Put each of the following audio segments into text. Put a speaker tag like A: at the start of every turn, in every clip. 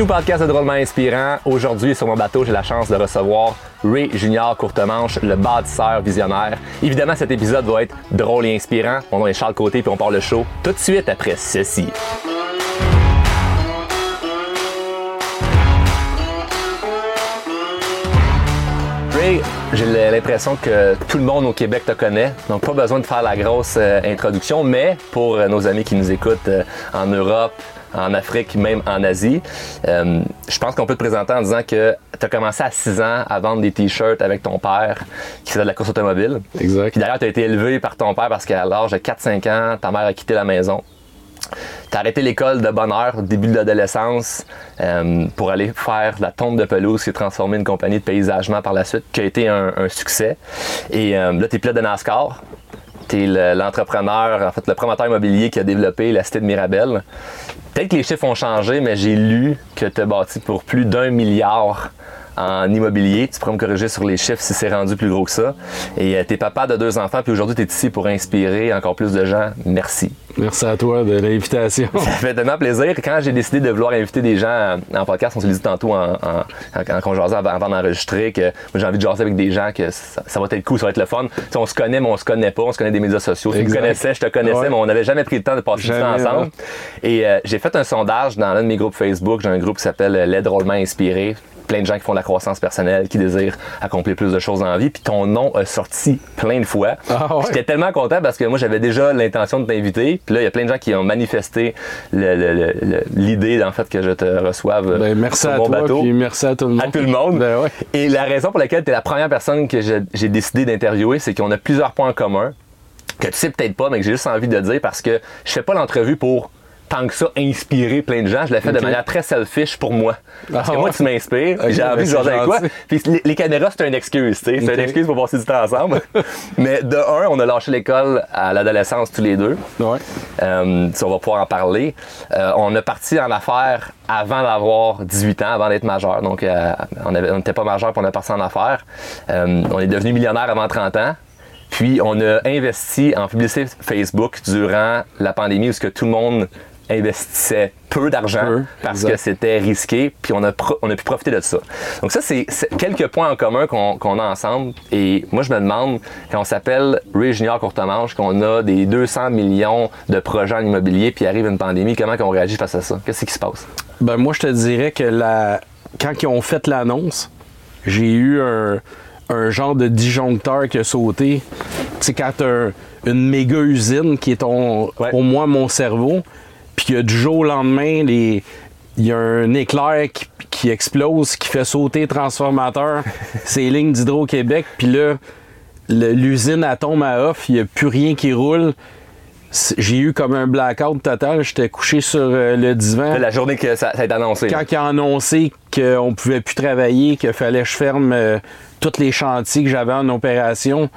A: Bienvenue au podcast de Drôlement Inspirant. Aujourd'hui, sur mon bateau, j'ai la chance de recevoir Ray Junior Courtemanche, le bâtisseur visionnaire. Évidemment, cet épisode va être drôle et inspirant. Mon nom est Charles Côté, puis on part le show tout de suite après ceci. Ray, j'ai l'impression que tout le monde au Québec te connaît, donc pas besoin de faire la grosse euh, introduction, mais pour euh, nos amis qui nous écoutent euh, en Europe, en Afrique, même en Asie. Euh, je pense qu'on peut te présenter en disant que tu as commencé à 6 ans à vendre des t-shirts avec ton père qui faisait de la course automobile.
B: Exact.
A: Puis d'ailleurs, tu as été élevé par ton père parce qu'à l'âge de 4-5 ans, ta mère a quitté la maison. Tu as arrêté l'école de bonne heure au début de l'adolescence euh, pour aller faire la tombe de pelouse qui est transformée en une compagnie de paysagement par la suite, qui a été un, un succès. Et euh, là, tu es pilote de NASCAR. Tu es l'entrepreneur, en fait, le promoteur immobilier qui a développé la cité de Mirabel. Peut-être que les chiffres ont changé, mais j'ai lu que tu as bâti pour plus d'un milliard en immobilier. Tu pourrais me corriger sur les chiffres si c'est rendu plus gros que ça. Et euh, tu es papa de deux enfants, puis aujourd'hui, tu es ici pour inspirer encore plus de gens. Merci.
B: Merci à toi de l'invitation.
A: Ça fait tellement plaisir. Quand j'ai décidé de vouloir inviter des gens en podcast, on se le dit tantôt en, en, en, avant, d'enregistrer, que j'ai envie de jaser avec des gens, que ça, ça va être cool, ça va être le fun. T'sais, on se connaît, mais on se connaît pas. On se connaît des médias sociaux. Tu me connaissais, je te connaissais,
B: Ouais.
A: mais on n'avait jamais pris le temps de passer du temps ensemble. Et euh, j'ai fait un sondage dans l'un de mes groupes Facebook. J'ai un groupe qui s'appelle euh, L'aide drôlement inspiré. Plein de gens qui font de la croissance personnelle, qui désirent accomplir plus de choses dans la vie. Puis ton nom a sorti plein de fois.
B: Ah ouais?
A: J'étais tellement content parce que moi, j'avais déjà l'intention de t'inviter. Puis là, il y a plein de gens qui ont manifesté l'idée, en fait, que je te reçoive
B: Ben, merci
A: sur
B: à toi,
A: bateau.
B: puis merci à tout le monde.
A: À tout le monde.
B: Ben ouais.
A: Et la raison pour laquelle tu es la première personne que j'ai décidé d'interviewer, c'est qu'on a plusieurs points en commun que tu sais peut-être pas, mais que j'ai juste envie de dire parce que je fais pas l'entrevue pour tant que ça inspirer plein de gens. Je l'ai fait de manière très selfish pour moi. Parce
B: Ah
A: que moi,
B: ouais?
A: tu m'inspires. J'ai envie
B: ben
A: de
B: c'est
A: jaser avec toi. Puis les, les caméras, c'est une excuse. tu sais. C'est une excuse pour passer du temps ensemble. mais de un, on a lâché l'école à l'adolescence tous les deux.
B: Ouais.
A: Euh, on va pouvoir en parler. Euh, on a parti en affaires avant d'avoir 18 ans, avant d'être majeur. Donc, euh, on n'était pas majeur, puis on est parti en affaires. On est devenu millionnaire avant 30 ans. Puis, on a investi en publicité Facebook durant la pandémie où ce que tout le monde investissait peu d'argent
B: Peu,
A: parce
B: exact.
A: que c'était risqué, puis on a, on a pu profiter de ça. Donc ça, c'est quelques points en commun qu'on a ensemble. Et moi, je me demande, quand on s'appelle Ray Junior Courtemanche, qu'on a des 200 millions de projets en immobilier, puis arrive une pandémie, comment qu'on réagit face à ça? Qu'est-ce qui se passe?
B: Ben moi, je te dirais que la... quand ils ont fait l'annonce, j'ai eu un, un genre de disjoncteur qui a sauté. Tu sais, quand une méga usine qui est ton,
A: Ouais.
B: pour moi mon cerveau, puis que du jour au lendemain, les... il y a un éclair qui, qui explose, qui fait sauter le transformateur, ces lignes d'Hydro-Québec, puis là, l'usine elle tombe à off, il n'y a plus rien qui roule. J'ai eu comme un blackout total. J'étais couché sur euh, le divan
A: La journée que ça, ça a été annoncé.
B: quand il a annoncé qu'on pouvait plus travailler, qu'il fallait que je ferme euh, tous les chantiers que j'avais en opération,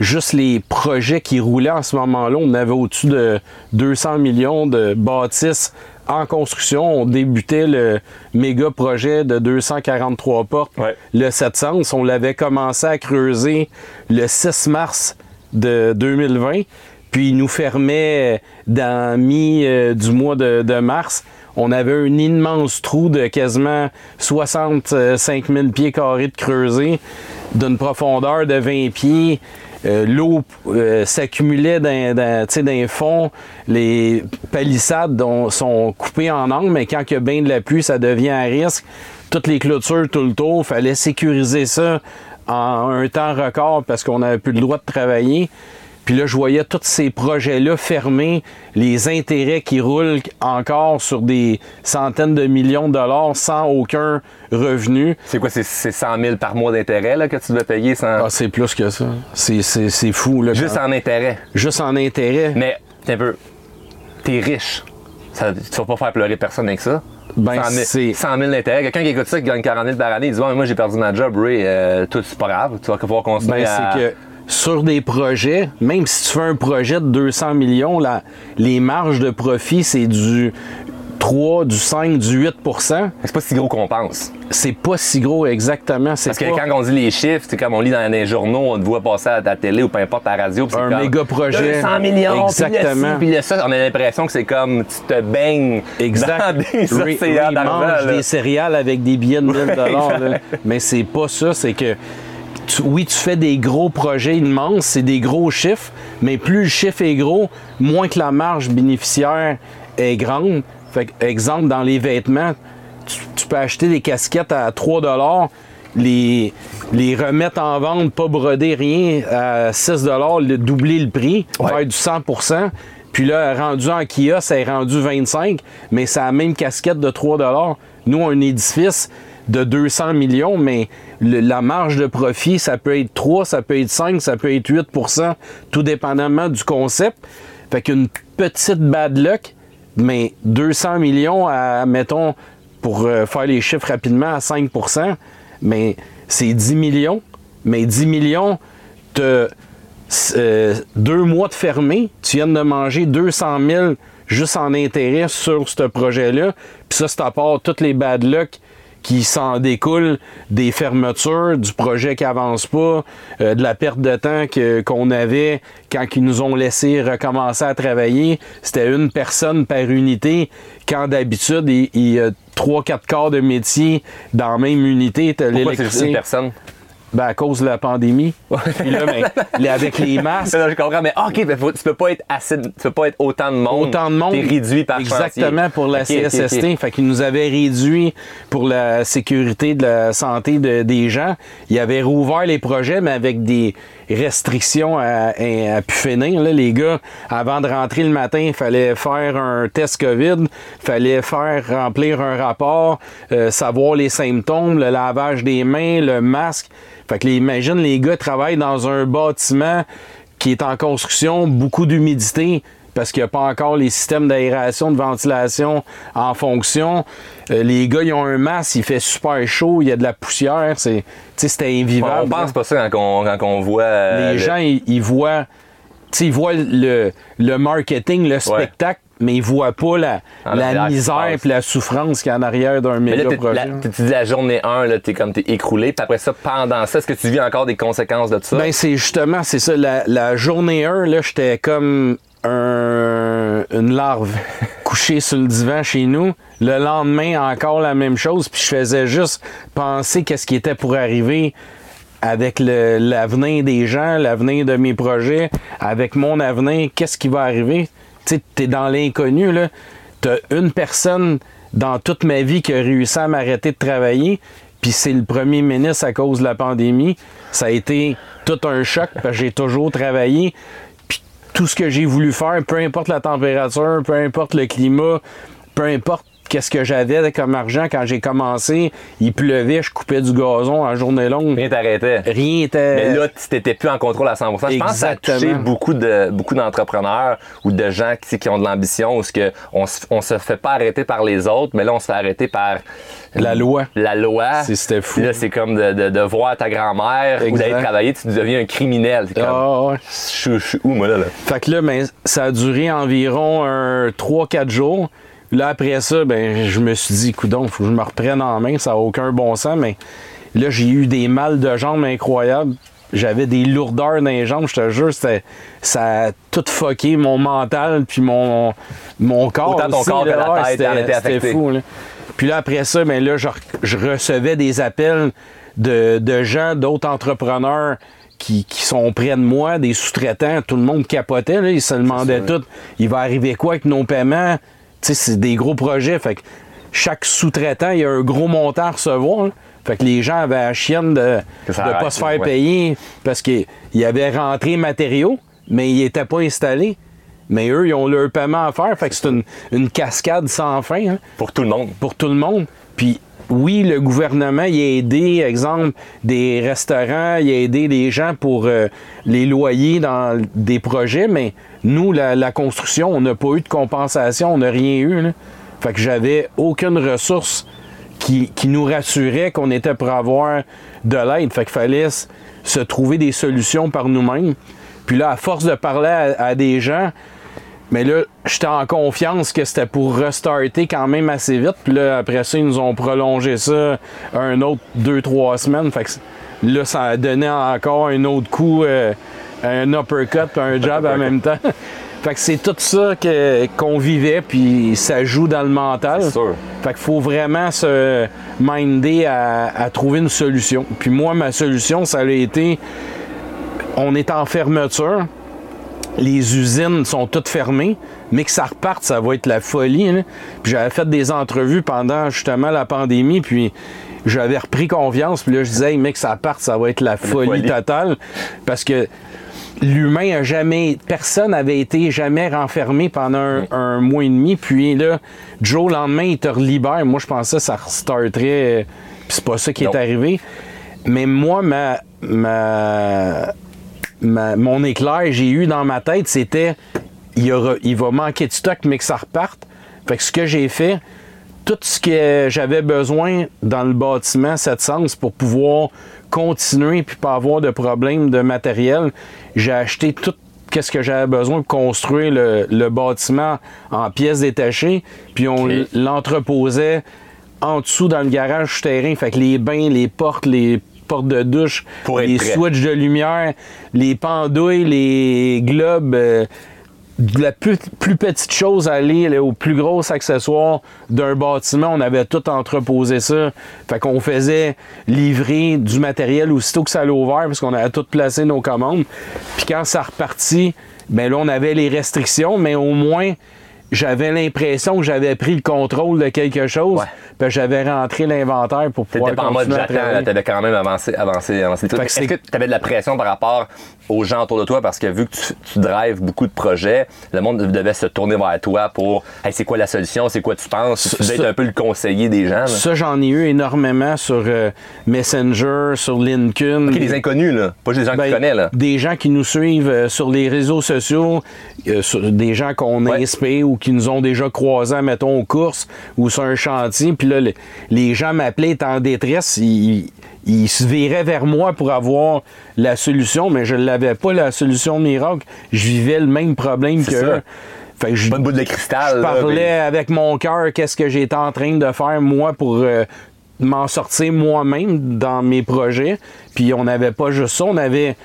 B: juste les projets qui roulaient en ce moment-là, on avait au-dessus de 200 millions de bâtisses en construction. On débutait le méga projet de 243 portes,
A: Ouais.
B: le 700. On l'avait commencé à creuser le 6 mars de 2020. Puis il nous fermait dans mi euh, du mois de, de mars. On avait un immense trou de quasiment 65 000 pieds carrés de creusé, d'une profondeur de 20 pieds. Euh, L'eau euh, s'accumulait dans, dans, les fonds. Les palissades sont coupées en angle, mais quand il y a bien de la pluie, ça devient à risque. Toutes les clôtures tout le tour, fallait sécuriser ça en un temps record parce qu'on n'avait plus le droit de travailler. Puis là, je voyais tous ces projets-là fermés, les intérêts qui roulent encore sur des centaines de millions de dollars sans aucun revenu.
A: C'est quoi, c'est c'est 100 000 par mois d'intérêt que tu dois payer sans...
B: Ah, c'est plus que ça. C'est, c'est, c'est fou. Là,
A: Juste
B: quand-
A: en intérêt.
B: Juste en intérêt.
A: Mais, t'es un peu... T'es riche. Ça, tu vas pas faire pleurer personne avec ça.
B: Ben,
A: 100 000,
B: c'est-
A: 100 000 d'intérêt. Quelqu'un qui écoute ça, qui gagne 40 000 par année, il dit Moi, j'ai perdu ma job, Ray. Euh, tout, c'est pas grave. Tu vas pouvoir continuer
B: Ben,
A: à.
B: c'est que sur des projets, même si tu fais un projet de 200 millions, là, les marges de profit, c'est du 3, du 5, du 8%
A: C'est pas si gros qu'on pense.
B: C'est pas si gros exactement.
A: Parce que
B: pas
A: quand on dit les chiffres, c'est comme on lit dans les journaux, on te voit passer à la télé ou peu importe à la radio.
B: Un
A: comme
B: méga projet.
A: 200 millions,
B: Exactement.
A: Puis le ci, puis le ça, on a l'impression que c'est comme tu te baignes
B: Exact.
A: dans des
B: des céréales avec des billets de 1000 dollars. Mais c'est pas ça, c'est que tu- oui, tu fais des gros projets immenses, c'est des gros chiffres, mais plus le chiffre est gros, moins que la marge bénéficiaire est grande. Fait que, exemple, dans les vêtements, tu, tu peux acheter des casquettes à 3 dollars, les, les remettre en vente, pas broder rien, à 6 le doubler le prix,
A: Ouais.
B: faire du 100% puis là, rendu en kiosque, ça est rendu 25, mais c'est la même casquette de 3 Nous, un édifice de 200 millions, mais la marge de profit, ça peut être 3, ça peut être 5, ça peut être 8% tout dépendamment du concept. Fait qu'une petite bad luck, mais 200 millions à, mettons, pour euh, faire les chiffres rapidement, à 5% mais c'est 10 millions. Mais 10 millions, te euh, deux mois de fermé, tu viens de manger 200 000 juste en intérêt sur ce projet-là. Puis ça, c'est à part toutes les bad luck qui s'en découlent des fermetures, du projet qui avance pas, euh, de la perte de temps que- qu'on avait quand ils nous ont laissé recommencer à travailler. C'était une personne par unité, quand d'habitude, il il y a trois, quatre quarts de métier dans la même unité. T'as
A: Pourquoi c'est une personne?
B: Ben, à cause de la pandémie. Puis là, ben, avec les masques,
A: Non, je comprends, mais OK, mais faut- tu peux pas être assez, tu peux pas être autant de monde.
B: autant de monde.
A: T'es réduit par
B: Exactement
A: chantier.
B: pour la. CSST. Fait qu'ils nous avaient réduit pour la sécurité de la santé de- des gens. Ils avaient rouvert les projets, mais avec des restrictions à, à, pu finir. Les gars, avant de rentrer le matin, il fallait faire un test COVID, fallait faire remplir un rapport, euh, savoir les symptômes, le lavage des mains, le masque. Fait que imagine, les gars travaillent dans un bâtiment qui est en construction, beaucoup d'humidité parce qu'il n'y a pas encore les systèmes d'aération, de ventilation en fonction. Euh, les gars, ils ont un masque, il fait super chaud, il y a de la poussière, c'est, tu sais, c'était
A: On
B: invivable.
A: pense pas ça quand on, quand on voit. euh,
B: les
A: le-
B: gens, ils, ils voient, ils voient le, le marketing, le spectacle, mais ils voient pas la,
A: En
B: la misère et la souffrance qu'il y a en arrière d'un méga
A: t'es-
B: projet.
A: la- tu dis la journée 1, là, t'es comme t'es écroulé. Puis après ça, pendant ça, est-ce que tu vis encore des conséquences de ça?
B: Ben, c'est justement, c'est ça. La, la journée 1, là, j'étais comme un- une larve couchée sur le divan chez nous. Le lendemain, encore la même chose. Puis je faisais juste penser qu'est-ce qui était pour arriver avec l'avenir des gens, l'avenir de mes projets, avec mon avenir, qu'est-ce qui va arriver? Tu sais, t'es dans l'inconnu, là. T'as une personne dans toute ma vie qui a réussi à m'arrêter de travailler, puis c'est le premier ministre à cause de la pandémie. Ça a été tout un choc, parce que j'ai toujours travaillé. Tout ce que j'ai voulu faire, peu importe la température, peu importe le climat, peu importe qu'est-ce que j'avais comme argent quand j'ai commencé, il pleuvait, je coupais du gazon en journée longue.
A: Rien t'arrêtait.
B: Rien était.
A: Mais là, tu n'étais plus en contrôle à 100 Je pense que ça a touché
B: Exactement.
A: beaucoup de beaucoup d'entrepreneurs ou de gens qui, qui ont de l'ambition, où ce que on, se- on se fait pas arrêter par les autres, mais là, on se fait arrêter par
B: La loi.
A: La loi.
B: C'était fou.
A: Là, c'est comme de, de- de voir ta grand-mère ou d'aller travailler, tu deviens un criminel. Comme,
B: Ah, ouais.
A: je, suis- je suis où, moi, là? là?
B: Fait que là, ben, ça a duré environ un 3-4 jours. Là, après ça, ben, je me suis dit, coudon, faut que je me reprenne en main, ça n'a aucun bon sens, mais là, j'ai eu des mal de jambes incroyables. J'avais des lourdeurs dans les jambes, je te jure, ça a tout fucké mon mental puis mon, mon corps.
A: Autant ton
B: aussi,
A: corps
B: là.
A: que la tête
B: c'était- fou, là. Puis là, après ça, ben là, je, je recevais des appels de, de gens, d'autres entrepreneurs qui, qui sont près de moi, des sous-traitants. Tout le monde capotait, là, ils se demandaient tout. Il va arriver quoi avec nos paiements? Sais, c'est des gros projets. Fait que chaque sous-traitant, il y a un gros montant à recevoir. là. Fait que les gens avaient la chienne de ne pas se faire
A: ouais.
B: payer parce qu'ils avaient rentré matériaux, mais ils n'étaient pas installés. Mais eux, ils ont leur paiement à faire. Fait que c'est une, une cascade sans fin. hein
A: Pour tout le monde.
B: pour tout le monde. Puis oui, le gouvernement, il a aidé, exemple, des restaurants, il a aidé les gens pour euh, les loyers dans des projets, mais nous, la, construction, on n'a pas eu de compensation, on n'a rien eu. Fait que j'avais aucune ressource qui, nous rassurait qu'on était pour avoir de l'aide. Fait qu'il fallait se trouver des solutions par nous-mêmes. Puis là, à force de parler à des gens, Mais là, j'étais en confiance que c'était pour restarter quand même assez vite. Puis là, après ça, ils nous ont prolongé ça un autre deux, trois semaines. Fait que là, ça a donné encore un autre coup, euh, un uppercut puis un jab en même temps. Fait que c'est tout ça que- qu'on vivait, puis ça joue dans le mental.
A: Sûr.
B: Fait qu'il faut vraiment se minder à, à trouver une solution. Puis moi, ma solution, ça a été, on est en fermeture, les usines sont toutes fermées, mais que ça reparte, ça va être la folie. hein. Puis j'avais fait des entrevues pendant justement la pandémie, puis j'avais repris confiance, puis là je disais, hey, mec, ça parte, ça va être la folie,
A: folie.
B: totale, parce que l'humain a jamais, personne n'avait été jamais renfermé pendant un, un mois et demi, puis là, Joe, le lendemain, il te relibère. Moi, je pensais que ça restarterait, puis c'est pas ça qui
A: Non.
B: est arrivé. Mais moi, ma, ma, ma- mon éclair j'ai eu dans ma tête, c'était il, y aura- il va manquer de stock, mais que ça reparte. Fait que ce que j'ai fait, tout ce que j'avais besoin dans le bâtiment, cette sens, pour pouvoir continuer puis pas avoir de problème de matériel, j'ai acheté tout qu'est-ce que j'avais besoin pour construire le, le bâtiment en pièces détachées, puis on l'entreposait en dessous dans le garage souterrain. Fait que les bains, les portes, les portes de douche,
A: Pour
B: les
A: prêt.
B: switches de lumière, les pendouilles, les globes, euh, de la plus, plus petite chose à aller là, au plus gros accessoire d'un bâtiment, on avait tout entreposé ça. Fait qu'on faisait livrer du matériel aussitôt que ça allait ouvert parce qu'on avait tout placé nos commandes. Puis quand ça repartit, ben là on avait les restrictions, mais au moins j'avais l'impression que j'avais pris le contrôle de quelque chose.
A: Ouais.
B: Puis j'avais rentré l'inventaire pour pouvoir
A: T'étais pas en mode j'attends,
B: travailler.
A: tu avais quand même avancé, avancé, avancé.
B: Fait
A: Est-ce
B: c'est-
A: que tu avais de la pression par rapport aux gens autour de toi? Parce que vu que tu, tu drives beaucoup de projets, le monde devait se tourner vers toi pour Hey, c'est quoi la solution, c'est quoi tu penses? Tu devais être un peu le conseiller des gens. là.
B: Ça, j'en ai eu énormément sur euh, Messenger, sur LinkedIn.
A: Ok, des inconnus, là. Pas juste des gens que
B: Ben,
A: tu connais, là.
B: Des gens qui nous suivent euh, sur les réseaux sociaux, euh, sur- des gens qu'on
A: Ouais.
B: inspire ou qui nous ont déjà croisés, mettons, aux courses ou sur un chantier. Puis là, le- les gens m'appelaient, en détresse. Ils, ils se viraient vers moi pour avoir la solution, mais je n'avais pas la solution miracle. Je vivais le même problème que eux. Fait que je,
A: Pas de cristal.
B: je parlais
A: mais-
B: avec mon cœur qu'est-ce que j'étais en train de faire moi pour euh, m'en sortir moi-même dans mes projets. Puis on n'avait pas juste ça, on avait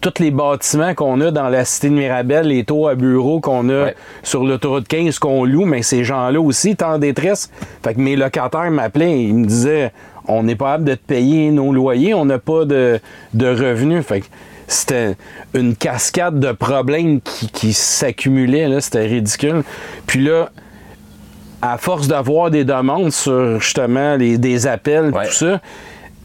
B: tous les bâtiments qu'on a dans la cité de Mirabel, les taux à bureaux qu'on a
A: Ouais.
B: sur l'autoroute 15 qu'on loue, mais ces gens-là aussi étaient en détresse. Fait que mes locataires m'appelaient, ils me disaient on n'est pas capable de te payer nos loyers, on n'a pas de, de revenus. Fait que c'était une cascade de problèmes qui, qui s'accumulaient, là, c'était ridicule. Puis là, à force d'avoir des demandes sur justement les, des appels,
A: Ouais.
B: tout ça,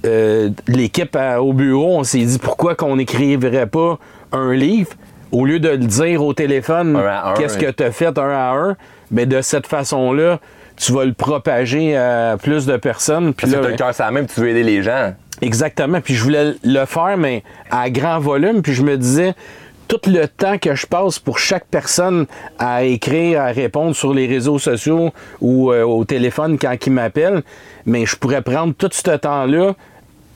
B: euh, l'équipe au bureau, on s'est dit pourquoi qu'on n'écriverait pas un livre? Au lieu de le dire au téléphone qu'est-ce que tu as fait un à un, mais de cette façon-là, tu vas le propager à plus de personnes. Puis
A: Parce que
B: là,
A: le cœur la même, tu veux aider les gens.
B: Exactement. Puis je voulais le faire, mais à grand volume. Puis je me disais, tout le temps que je passe pour chaque personne à écrire, à répondre sur les réseaux sociaux ou euh, au téléphone quand ils m'appellent, mais je pourrais prendre tout ce temps-là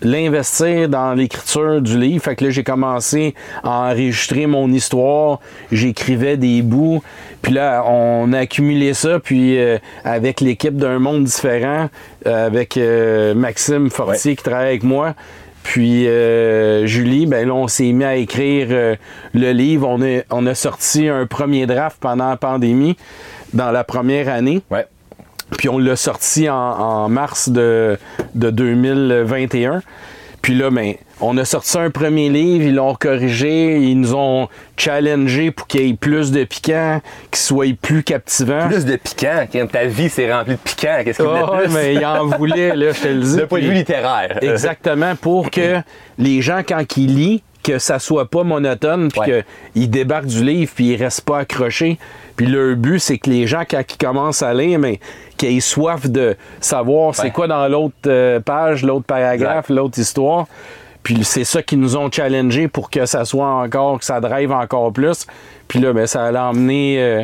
B: l'investir dans l'écriture du livre. Fait que là, j'ai commencé à enregistrer mon histoire. J'écrivais des bouts. Puis là, on a accumulé ça. Puis euh, avec l'équipe d'un monde différent, euh, avec euh, Maxime Fortier qui travaille avec moi, puis euh, Julie, ben là, on s'est mis à écrire euh, le livre. On a, on a sorti un premier draft pendant la pandémie, dans la première année.
A: Ouais.
B: Puis on l'a sorti en, en mars de, de 2021. Puis là, ben, on a sorti un premier livre, ils l'ont corrigé, ils nous ont challengé pour qu'il y ait plus de piquant, qu'il soit plus captivant.
A: Plus de piquant. Quand ta vie s'est remplie de piquant, qu'est-ce qu'il
B: ouais,
A: plus?
B: mais il en voulait, là, je te le dis.
A: De point de vue littéraire.
B: Exactement, pour que les gens, quand ils lisent, que ça soit pas monotone, puis
A: Ouais.
B: qu'ils débarquent du livre, puis ils restent pas accrochés. Puis leur but, c'est que les gens, quand ils commencent à lire, mais qu'ils aient soif de savoir c'est quoi dans l'autre euh, page, l'autre paragraphe, l'autre histoire. Puis c'est ça qui nous ont challengé pour que ça soit encore, que ça drive encore plus. Puis là, ben, ça allait emmener euh,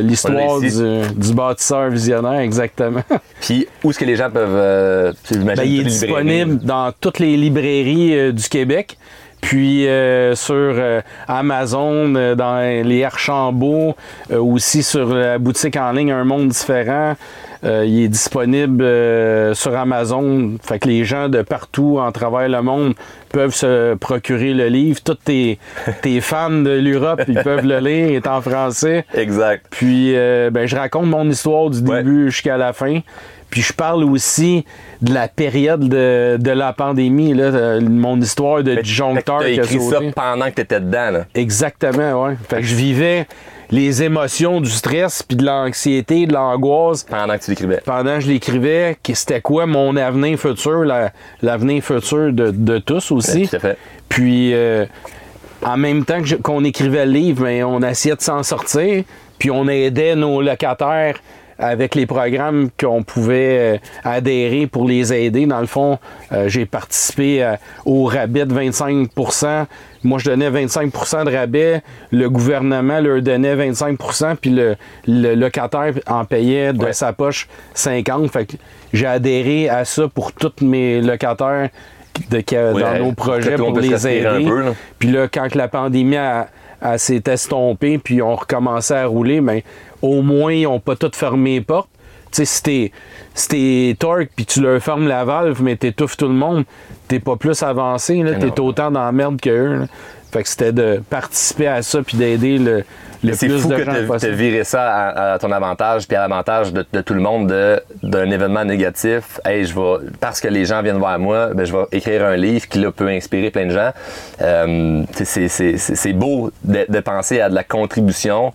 B: l'histoire du, du bâtisseur visionnaire, exactement.
A: Puis où est-ce que les gens peuvent. euh,
B: Ben, il est disponible dans toutes les librairies euh, du Québec. Puis euh, sur euh, Amazon, euh, dans les Archambault, aussi sur la boutique en ligne Un Monde Différent. Euh, il est disponible euh, sur Amazon. Fait que les gens de partout en travers le monde peuvent se procurer le livre. Tous tes, tes fans de l'Europe, ils peuvent le lire. Il est en français.
A: Exact.
B: Puis, euh, ben, je raconte mon histoire du
A: Ouais.
B: début jusqu'à la fin. Puis, je parle aussi de la période de, de la pandémie, là, de- mon histoire de disjoncteur a
A: écrit ça pendant que t'étais dedans, là.
B: Exactement, ouais. Fait que je vivais les émotions du stress, puis de l'anxiété, de l'angoisse
A: Pendant que tu l'écrivais.
B: pendant que je l'écrivais, que c'était quoi mon avenir futur, la- l'avenir futur de, de tous aussi.
A: Tout à fait.
B: Puis, euh, en même temps qu'on écrivait le livre, ben, on essayait de s'en sortir. Puis, on aidait nos locataires avec les programmes qu'on pouvait euh, adhérer pour les aider. Dans le fond, euh, j'ai participé à- au rabais de 25% Moi, je donnais 25% de rabais. Le gouvernement leur donnait 25% puis le, le locataire en payait de
A: Ouais.
B: sa poche 50 Fait que j'ai adhéré à ça pour tous mes locataires de,
A: Ouais,
B: dans nos projets pour les aider.
A: un peu, là.
B: Puis là, quand la pandémie a- a- s'est estompée, puis on recommençait à rouler, mais au moins, ils n'ont pas toutes fermé les portes. Tu sais, si t'es, si torque, puis tu leur fermes la valve, mais t'étouffes tout le monde, t'es pas plus avancé, là. T'es autant dans la merde qu'eux, là. Fait que c'était de participer à ça, puis d'aider le, le
A: C'est
B: plus
A: fou
B: de
A: que
B: gens possible.
A: viré ça à, à ton avantage puis à l'avantage de, de tout le monde de- d'un événement négatif. Hey, je vais, parce que les gens viennent voir moi, ben, je vais écrire un livre qui là, peut inspirer plein de gens. Euh, c'est- beau de, de penser à de la contribution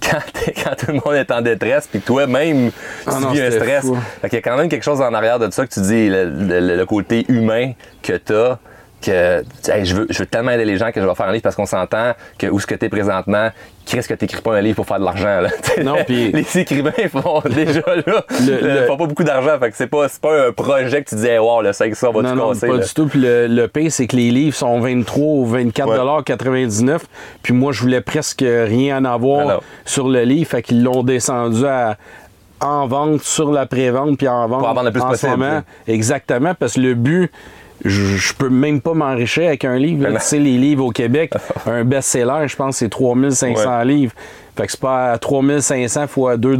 A: quand, tout le monde est en détresse puis toi-même
B: Ah
A: tu
B: non,
A: vis un stress.
B: fou.
A: Fait qu'il y a quand même quelque chose en arrière de ça que tu dis, le, le- le côté humain que tu as. Que hey, je, veux, je veux tellement aider les gens que je vais faire un livre parce qu'on s'entend que où ce que tu es présentement, qu'est-ce que tu n'écris pas un livre pour faire de l'argent?
B: Non, puis-
A: les écrivains font déjà là,
B: Le-
A: le-
B: le-
A: font pas beaucoup d'argent. Fait que c'est pas, c'est pas un projet que tu dis, hey, wow, le 500 va
B: Non,
A: tout
B: non,
A: casser.
B: pas
A: là.
B: du tout. Puis le, le pire, c'est que les livres sont 23 ou 24 99. Puis moi, je voulais presque rien en avoir
A: Alors.
B: sur le livre. Fait qu'ils l'ont descendu à en vente, sur la pré-vente, puis en vente
A: Pour en vendre le plus
B: en
A: possible.
B: Exactement, parce que le but, je, je peux même pas m'enrichir avec un livre. là. Tu sais, les livres au Québec, un best-seller, je pense, c'est 3500 livres. Fait que c'est pas à 3500 fois 2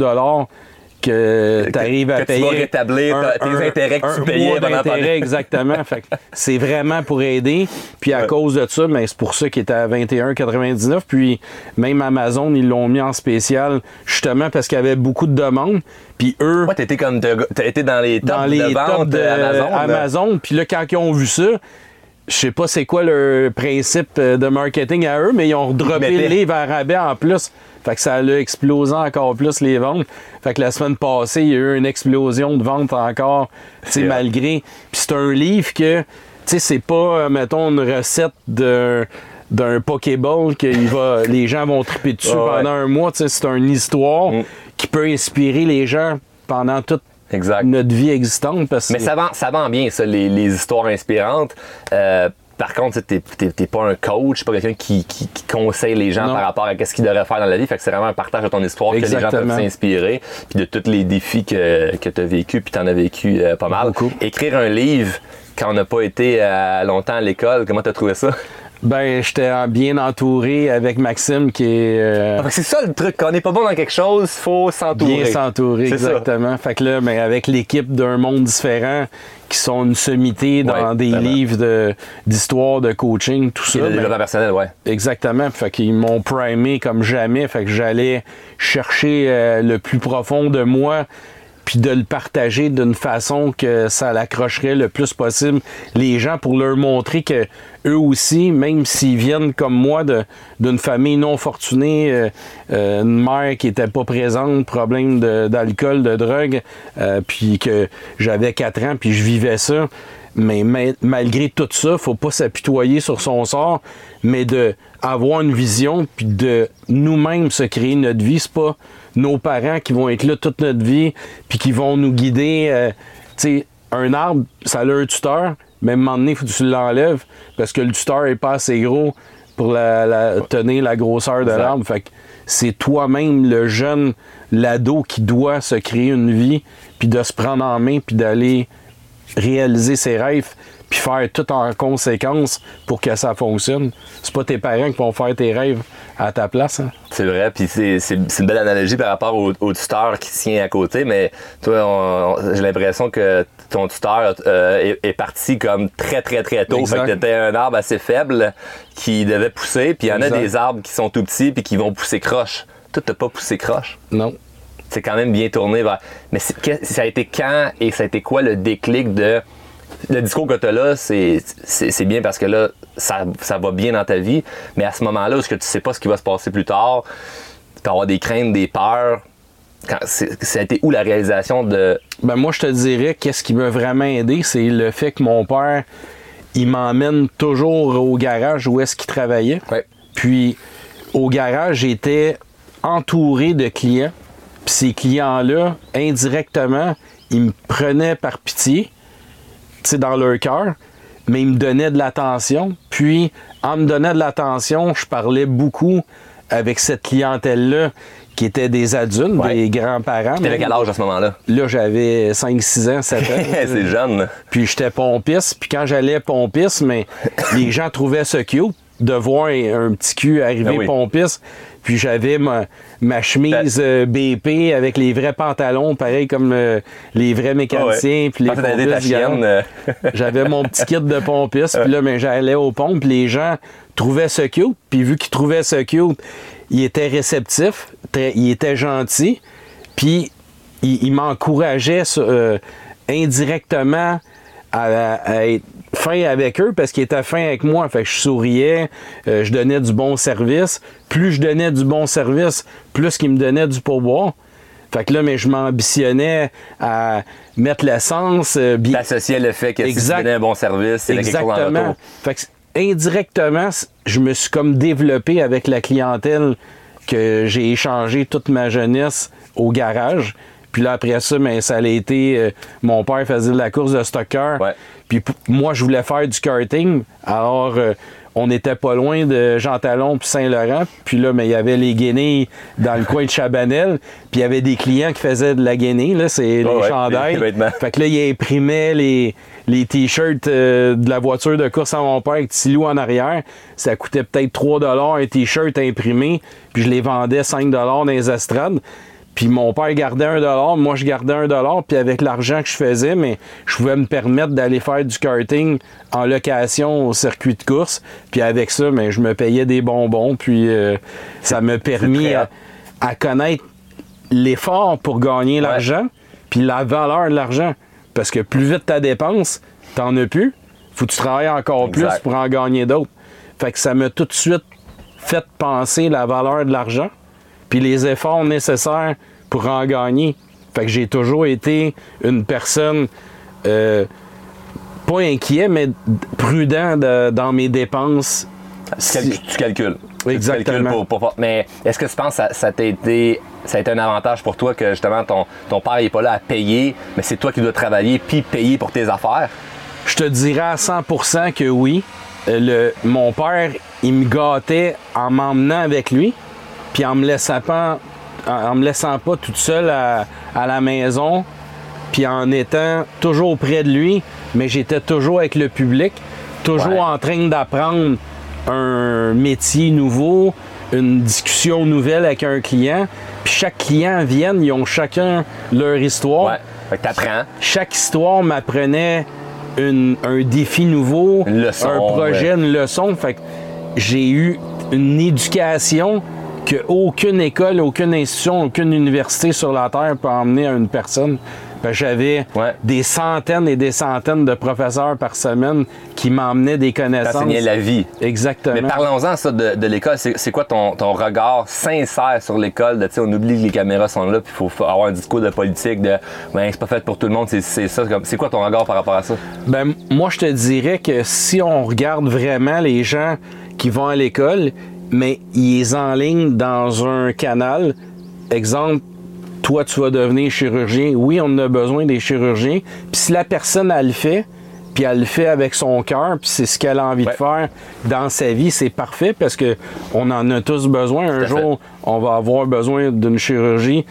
B: que tu arrives à
A: que tu
B: payer.
A: vas rétablir ta- tes intérêts que tu
B: un
A: payais pendant la
B: exactement. Fait c'est vraiment pour aider. Puis à cause de ça, ben, c'est pour ça qu'il était à 21,99. Puis même Amazon, ils l'ont mis en spécial justement parce qu'il y avait beaucoup de demandes. Puis eux,
A: Ouais, été comme, été dans les tops
B: dans les
A: de vente
B: tops de
A: Amazon. là.
B: Amazon. Puis là, quand ils ont vu ça, je sais pas c'est quoi leur principe euh, de marketing à eux, mais ils ont redroppé le livre à rabais en plus. Fait que ça a explosé encore plus les ventes. Fait que la semaine passée, il y a eu une explosion de ventes encore,
A: C'est
B: malgré. Puis c'est un livre que, tu sais, c'est pas, euh, mettons, une recette d'un d'un Pokéball que il va, les gens vont triper dessus
A: ouais.
B: pendant un mois. C'est une histoire
A: Mm.
B: qui peut inspirer les gens pendant toute
A: Exact.
B: notre vie existante. Parce
A: Mais ça vend, ça vend bien, ça, les, les histoires inspirantes. Euh, par contre, tu n'es pas un coach, pas quelqu'un qui, qui- qui conseille les gens
B: Non.
A: par rapport à ce qu'ils devraient faire dans la vie. Fait que c'est vraiment un partage de ton histoire que les gens peuvent s'inspirer, puis de tous les défis que, que tu as vécu, puis tu en as vécu euh, pas mal.
B: Beaucoup.
A: Écrire un livre quand on n'a pas été euh, longtemps à l'école, comment tu as trouvé ça?
B: Ben, j'étais en- bien entouré avec Maxime qui est euh,
A: que c'est ça le truc, quand on n'est pas bon dans quelque chose, faut s'entourer.
B: bien s'entourer,
A: ça.
B: exactement. Fait que là, ben, avec l'équipe d'un monde différent qui sont une sommité dans
A: Ouais,
B: des
A: vraiment.
B: livres de- d'histoire, de, coaching, tout ça.
A: Le
B: ben,
A: personnel, ouais.
B: Exactement. Fait qu'ils m'ont primé comme jamais. Fait que j'allais chercher euh, le plus profond de moi puis de le partager d'une façon que ça l'accrocherait le plus possible les gens pour leur montrer que eux aussi, même s'ils viennent comme moi d'une famille non fortunée, euh, euh, une mère qui était pas présente, problème d'alcool, de, drogue, euh, puis que j'avais 4 ans, puis je vivais ça, mais ma- malgré tout ça, faut pas s'apitoyer sur son sort, mais de avoir une vision puis de nous-mêmes se créer notre vie. C'est pas nos parents qui vont être là toute notre vie puis qui vont nous guider. euh, tu sais, un arbre, ça a un tuteur, mais à un moment donné, faut que tu l'enlèves parce que le tuteur est pas assez gros pour la, la- tenir la grosseur de l'arbre. Fait que c'est toi-même, le jeune, l'ado, qui doit se créer une vie puis de se prendre en main puis d'aller réaliser ses rêves puis faire tout en conséquence pour que ça fonctionne. C'est pas tes parents qui vont faire tes rêves à ta place. Hein.
A: C'est vrai, puis c'est, c'est- c'est une belle analogie par rapport au, au tuteur qui tient à côté, mais toi, on- on- j'ai l'impression que ton tuteur euh, est, est parti comme très, très, très tôt.
B: Exact.
A: Fait que t'étais un arbre assez faible qui devait pousser, puis il y en a des arbres qui sont tout petits puis qui vont pousser croche. Toi, t'as pas poussé croche?
B: Non.
A: c'est quand même bien tourné vers. Mais c'est- que- ça a été quand et ça a été quoi le déclic de. Le discours que tu as là, c'est bien parce que là, ça, ça va bien dans ta vie. Mais à ce moment-là, où est-ce que tu sais pas ce qui va se passer plus tard, tu peux avoir des craintes, des peurs. Quand- Ça a été où la réalisation de.
B: Ben moi, je te dirais qu'est-ce qui m'a vraiment aidé, c'est le fait que mon père, il m'emmène toujours au garage où est-ce qu'il travaillait.
A: Ouais.
B: Puis au garage, j'étais entouré de clients. Puis ces clients-là, indirectement, ils me prenaient par pitié, dans leur cœur, mais ils me donnaient de l'attention. Puis en me donnant de l'attention, je parlais beaucoup avec cette clientèle-là qui étaient des adultes,
A: Ouais.
B: des grands-parents.
A: T'avais quel âge à ce moment-là?
B: Là, j'avais 5-6 ans, 7 ans.
A: c'est jeune.
B: Puis j'étais pompiste. Puis quand j'allais pompiste, mais les gens trouvaient ça cute de voir un, un petit cul arriver
A: Ah oui.
B: pompiste. Puis j'avais ma, ma chemise euh, BP avec les vrais pantalons, pareil comme euh, les vrais mécaniciens. Gars.
A: chienne. euh,
B: J'avais mon petit kit de pompiste, puis là, ben, j'allais aux pompes, puis les gens trouvaient ça cute, puis vu qu'ils trouvaient ça cute, ils étaient réceptifs, très- ils étaient gentils, puis ils, ils m'encourageaient euh, indirectement à, à être fin avec eux parce qu'ils étaient fins avec moi. Fait que je souriais, euh, je donnais du bon service. Plus je donnais du bon service, plus qu'ils me donnaient du pourboire. Fait que là, mais je m'ambitionnais à mettre l'essence, euh, bien,
A: T'associais le fait que si tu
B: Exact.
A: donnais un bon service, en
B: Exactement. Fait que, indirectement, je me suis comme développé avec la clientèle que j'ai échangé toute ma jeunesse au garage. Puis là, après ça, ben, ça a été. euh, mon père faisait de la course de stocker.
A: Ouais.
B: Puis moi, je voulais faire du karting. Alors, euh, on n'était pas loin de Jean Talon puis Saint-Laurent. Puis là, mais il y avait les guenilles dans le coin de Chabanel. Puis il y avait des clients qui faisaient de la guenille. Là, c'est les
A: ouais,
B: chandails.
A: les.
B: Fait que là, il imprimait les, les t-shirts euh, de la voiture de course à mon père avec Tilou en arrière. Ça coûtait peut-être 3 un t-shirt imprimé. Puis je les vendais 5 dans les estrades. Puis mon père gardait 1 moi je gardais 1 puis avec l'argent que je faisais, mais je pouvais me permettre d'aller faire du karting en location au circuit de course. Puis avec ça, mais je me payais des bonbons, puis euh, ça m'a permis à, à connaître l'effort pour gagner l'argent, puis la valeur de l'argent. Parce que plus vite ta dépense, t'en as plus. Faut que tu travailles encore
A: Exact.
B: plus pour en gagner d'autres. Fait que ça m'a tout de suite fait penser la valeur de l'argent, puis les efforts nécessaires pour en gagner. Fait que j'ai toujours été une personne euh, pas inquiet, mais prudent de- dans mes dépenses.
A: Tu, cal- tu calcules. Tu
B: Exactement.
A: calcules pour- pour- pour- mais est-ce que tu penses que ça, ça t'a été, ça a été un avantage pour toi que justement ton, ton père n'est pas là à payer, mais c'est toi qui dois travailler puis payer pour tes affaires?
B: Je te dirais à 100% que oui. Euh, Le, mon père, il me gâtait en m'emmenant avec lui, puis en me laissant pas, en, me laissant pas toute seule à, à la maison, puis en étant toujours près de lui, mais j'étais toujours avec le public, toujours
A: Ouais.
B: en train d'apprendre un métier nouveau, une discussion nouvelle avec un client. Puis chaque client vienne, ils ont chacun leur histoire
A: Ouais. Fait que t'apprends.
B: chaque histoire m'apprenait une- un défi nouveau,
A: Une leçon,
B: un projet, une leçon. Fait que j'ai eu une éducation que aucune école, aucune institution, aucune université sur la Terre peut emmener à une personne. Que J'avais
A: Ouais.
B: des centaines et des centaines de professeurs par semaine qui m'emmenaient des connaissances.
A: T'enseignais la vie.
B: Exactement.
A: Mais parlons-en ça de, de l'école. C'est quoi ton, ton regard sincère sur l'école? On oublie que les caméras sont là, puis il faut avoir un discours de politique de ben, c'est pas fait pour tout le monde, c'est- c'est ça. C'est quoi ton regard par rapport à ça?
B: Ben, moi, je te dirais que si on regarde vraiment les gens qui vont à l'école, mais ils enlignent dans un canal, exemple, toi, tu vas devenir chirurgien. Oui, on en a besoin des chirurgiens. Puis si la personne, elle le fait, puis elle le fait avec son cœur, puis c'est ce qu'elle a envie
A: Ouais.
B: de faire dans sa vie, c'est parfait parce que on en a tous besoin. Un
A: fait.
B: jour, on va avoir besoin d'une chirurgie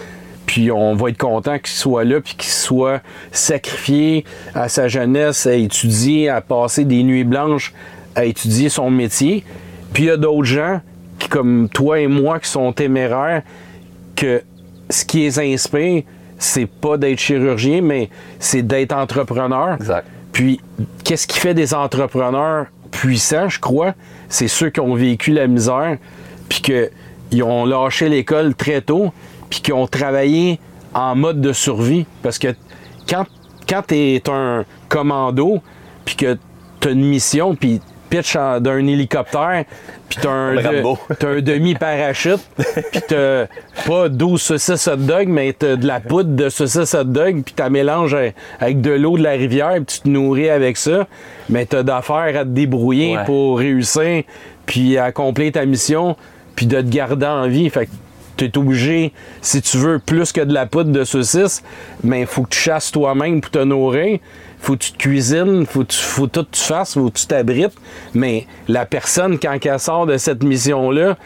B: puis on va être content qu'il soit là, puis qu'il soit sacrifié à sa jeunesse, à étudier, à passer des nuits blanches, à étudier son métier. Puis il y a d'autres gens, comme toi et moi, qui sont téméraires, que ce qui les inspire, c'est pas d'être chirurgien, mais c'est d'être entrepreneur.
A: Exact.
B: Puis, qu'est-ce qui fait des entrepreneurs puissants, je crois? C'est ceux qui ont vécu la misère, puis qu'ils ont lâché l'école très tôt, puis qui ont travaillé en mode de survie. Parce que quand, quand tu es un commando, puis que tu as une mission, puis pitch d'un hélicoptère, puis t'as un, de- un demi-parachute, puis t'as pas 12 saucisses hot dog, mais t'as de la poudre de saucisses hot dog, puis t'as mélange avec de l'eau de la rivière, puis tu te nourris avec ça, mais t'as d'affaires à te débrouiller
A: Ouais.
B: pour réussir, puis accomplir ta mission, puis de te garder en vie. Fait que t'es obligé, si tu veux plus que de la poudre de saucisse, mais il faut que tu chasses toi-même pour te nourrir. Faut que tu te cuisines, faut que tu, faut tout que tu fasses, faut que tu t'abrites. Mais la personne, quand elle sort de cette mission-là,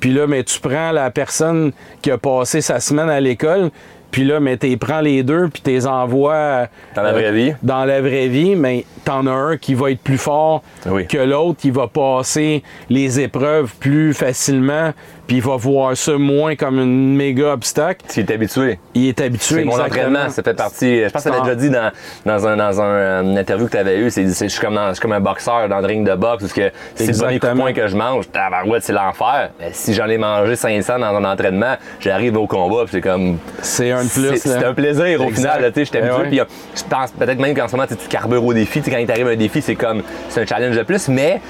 B: puis là, mais tu prends la personne qui a passé sa semaine à l'école, puis là, mais tu prends les deux, puis tu les envoies euh,
A: Dans la vraie vie.
B: dans la vraie vie, mais t'en as un qui va être plus fort
A: Oui.
B: que l'autre, qui va passer les épreuves plus facilement, puis il va voir ça moins comme un méga obstacle.
A: Tu es habitué.
B: Il est habitué.
A: C'est mon entraînement, ça fait partie. Je pense que tu déjà dit dans, dans, un, dans un, euh, une interview que tu avais eu. C'est, je, suis comme dans- je suis comme un boxeur dans le ring de boxe, parce que c'est le premier coup de poing que je mange. Tabarouette, c'est l'enfer. Mais si j'en ai mangé 500 dans un entraînement, j'arrive au combat, puis c'est comme.
B: C'est un plus.
A: C'est, un plaisir au
B: Exact.
A: final, tu sais, je suis
B: Eh.
A: Puis, euh, je pense peut-être même qu'en ce moment, tu carbures au défi. Tu sais, Quand il t'arrive un défi, c'est comme. C'est un challenge de plus, mais.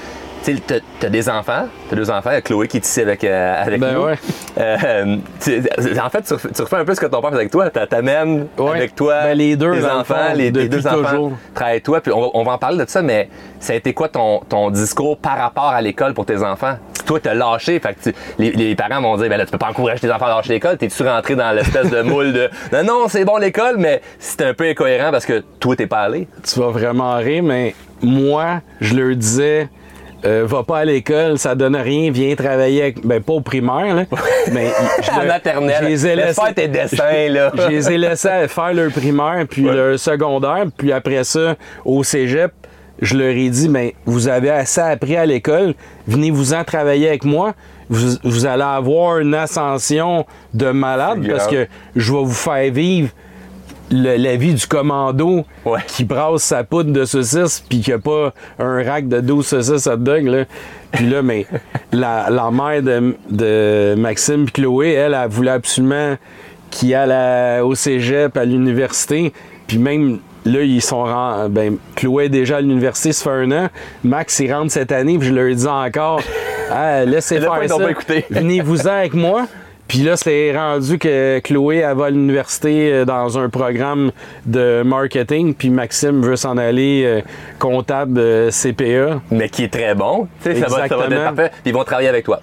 A: Tu t'as des enfants, t'as deux enfants, Chloé qui est ici avec, euh, avec
B: Ben
A: nous.
B: ouais.
A: Euh, tu- en fait, tu refais, tu refais un peu ce que ton père fait avec toi. T'a- T'amènes
B: Ouais.
A: avec toi
B: Ben, les deux,
A: tes enfants, les, deux enfants avec toi. Puis on, va- on va en parler de ça, mais ça a été quoi ton, ton discours par rapport à l'école pour tes enfants? Toi, t'as lâché, fait que tu- les, les parents vont dire, ben là, tu peux pas encourager tes enfants à lâcher l'école. T'es-tu rentré dans l'espèce de moule de, non, non, c'est bon l'école, mais c'est un peu incohérent parce que toi, t'es pas allé.
B: tu vas vraiment rire, mais moi, je leur disais, euh, va pas à l'école, ça donne rien, viens travailler avec. Ben, pas au primaire, là. Mais je
A: À maternelle.
B: je les ai laissés-
A: faire tes dessins, là.
B: Je les ai laissés faire leur primaire, puis leur secondaire, puis après ça, au cégep, je leur ai dit, mais vous avez assez appris à l'école, venez-vous-en travailler avec moi. Vous, vous allez avoir une ascension de malade parce que je vais vous faire vivre le- la vie du commando
A: Ouais.
B: qui brasse sa poudre de saucisses puis qui a pas un rack de 12 saucisses hot dog là. Puis là mais la, la mère de, de Maxime puis Chloé, elle, elle voulait absolument qu'il aille à- au cégep à l'université. Puis même là ils sont ren- ben Chloé est déjà à l'université ça fait un an. Max il rentre cette année puis je leur dis encore ah, laissez faire ça.
A: pas écouté.
B: Venez-vous-en avec moi. Puis là, c'est rendu que Chloé elle va à l'université euh, dans un programme de marketing, puis Maxime veut s'en aller euh, comptable euh, CPA.
A: Mais qui est très bon. Tu sais, ça va, ça va être parfait. Puis ils vont travailler avec toi.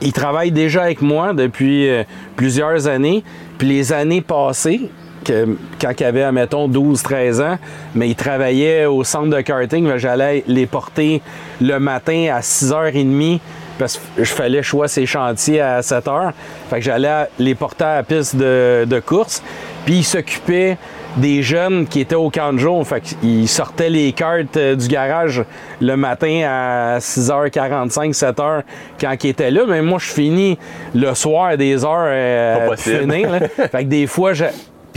B: Il travaille déjà avec moi depuis euh, plusieurs années. Puis les années passées, que, quand il avait, admettons, 12-13 ans, mais il travaillait au centre de karting. J'allais les porter le matin à 6h30 parce que je fallait choisir ses chantiers à 7h. Fait que j'allais les porter à la piste de, de course. Puis il s'occupait des jeunes qui étaient au camp de jour. Fait qu'il sortait les cartes euh, du garage le matin à 6h45, 7h quand il était là. Mais moi, je finis le soir à des heures euh,
A: Pas possible.
B: finir, là. Fait que des fois, je-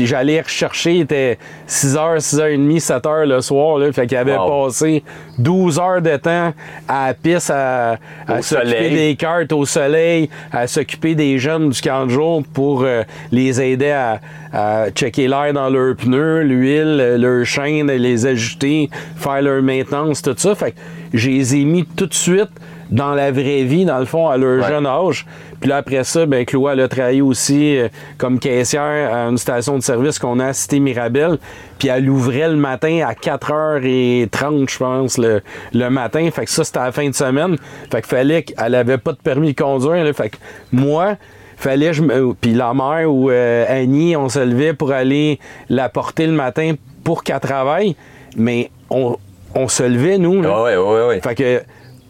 B: puis j'allais rechercher, il était 6h, 6h30, 7h le soir. Là, fait qu'il avait
A: Wow.
B: passé 12 heures de temps à la piste à, à s'occuper des cartes au soleil, à s'occuper des jeunes du camp de jour pour euh, les aider à, à checker l'air dans leurs pneus, l'huile, euh, leur chaîne, les ajuster, faire leur maintenance, tout ça. Fait que je les ai mis tout de suite dans la vraie vie, dans le fond, à leur
A: Ouais.
B: jeune âge. Puis là, après ça, ben, Chloé, elle a travaillé aussi euh, comme caissière à une station de service qu'on a à Cité Mirabel. Puis elle ouvrait le matin à 4h30, je pense, le, le matin. Fait que ça, c'était à la fin de semaine. Fait que fallait qu'elle avait pas de permis de conduire. là. Fait que moi, fallait que je me. Puis la mère ou euh, Annie, on se levait pour aller la porter le matin pour qu'elle travaille. Mais on, on se levait, nous. là.
A: Ouais, ouais, ouais, ouais.
B: Fait que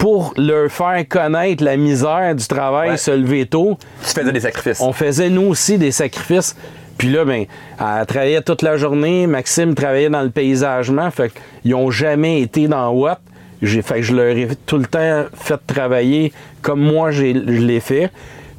B: pour leur faire connaître la misère du travail,
A: Ouais.
B: se lever tôt,
A: Tu faisais des sacrifices.
B: on faisait nous aussi des sacrifices. Puis là, ben, elle travaillait toute la journée. Maxime travaillait dans le paysagement. Fait qu'ils n'ont jamais été dans Watt. J'ai fait que je leur ai tout le temps fait travailler comme moi j'ai- je l'ai fait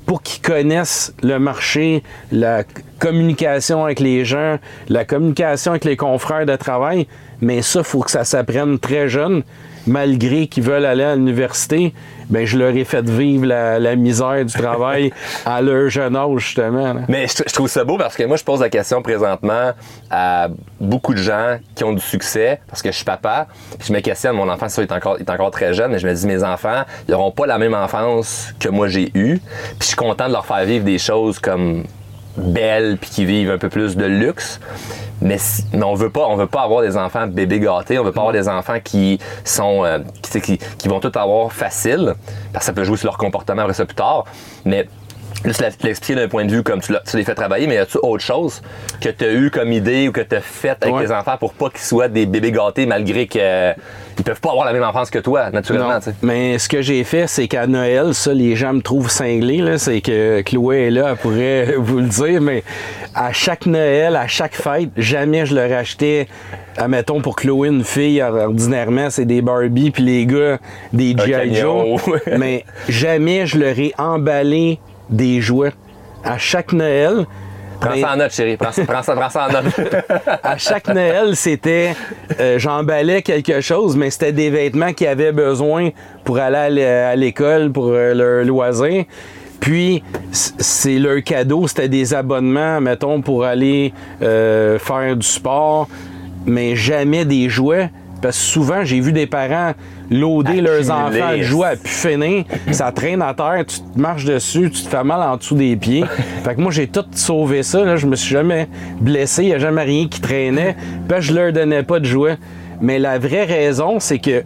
B: pour qu'ils connaissent le marché, la communication avec les gens, la communication avec les confrères de travail. Mais ça, il faut que ça s'apprenne très jeune. Malgré qu'ils veulent aller à l'université, ben je leur ai fait vivre la, la misère du travail à leur jeune âge, justement. là.
A: Mais je, je trouve ça beau parce que moi, je pose la question présentement à beaucoup de gens qui ont du succès parce que je suis papa. Je me questionne, mon enfant, ça, il est encore, il est encore très jeune, mais je me dis, mes enfants, ils n'auront pas la même enfance que moi j'ai eue. Puis je suis content de leur faire vivre des choses comme belles puis qui vivent un peu plus de luxe. Mais, mais on veut pas, on veut pas avoir des enfants bébés gâtés. On veut pas avoir des enfants qui sont, euh, qui, qui, qui vont tout avoir facile, parce que ça peut jouer sur leur comportement après ça plus tard. Mais juste la- l'expliquer d'un point de vue comme tu, l'as- tu les fais travailler, mais y a-tu autre chose que tu as eu comme idée ou que tu as fait avec
B: Ouais.
A: tes enfants pour pas qu'ils soient des bébés gâtés malgré qu'ils ils peuvent pas avoir la même enfance que toi, naturellement,
B: Non.
A: tu.
B: Mais ce que j'ai fait, c'est qu'à Noël, ça, les gens me trouvent cinglé. là, C'est que Chloé est là, elle pourrait vous le dire. Mais à chaque Noël, à chaque fête, jamais je leur achetais, admettons, pour Chloé, une fille, ordinairement, c'est des Barbie, puis les gars, des G.I. Joe. mais jamais je leur ai emballé des jouets. À chaque Noël,
A: Prends ça en note, chérie. Prends, ça- prends ça, prends ça en note.
B: à chaque Noël, c'était euh, j'emballais quelque chose, mais c'était des vêtements qu'ils avaient besoin pour aller à l'é- à l'école, pour euh, leur loisir. Puis c'est leur cadeau, c'était des abonnements, mettons, pour aller euh, faire du sport, mais jamais des jouets. Parce que souvent, j'ai vu des parents loader leurs enfants de jouets à pu finir. Ça traîne à terre, tu te marches dessus, tu te fais mal en dessous des pieds. Fait que moi, j'ai tout sauvé ça. Là. Je me suis jamais blessé, il n'y a jamais rien qui traînait. Puis je leur donnais pas de jouets. Mais la vraie raison, c'est que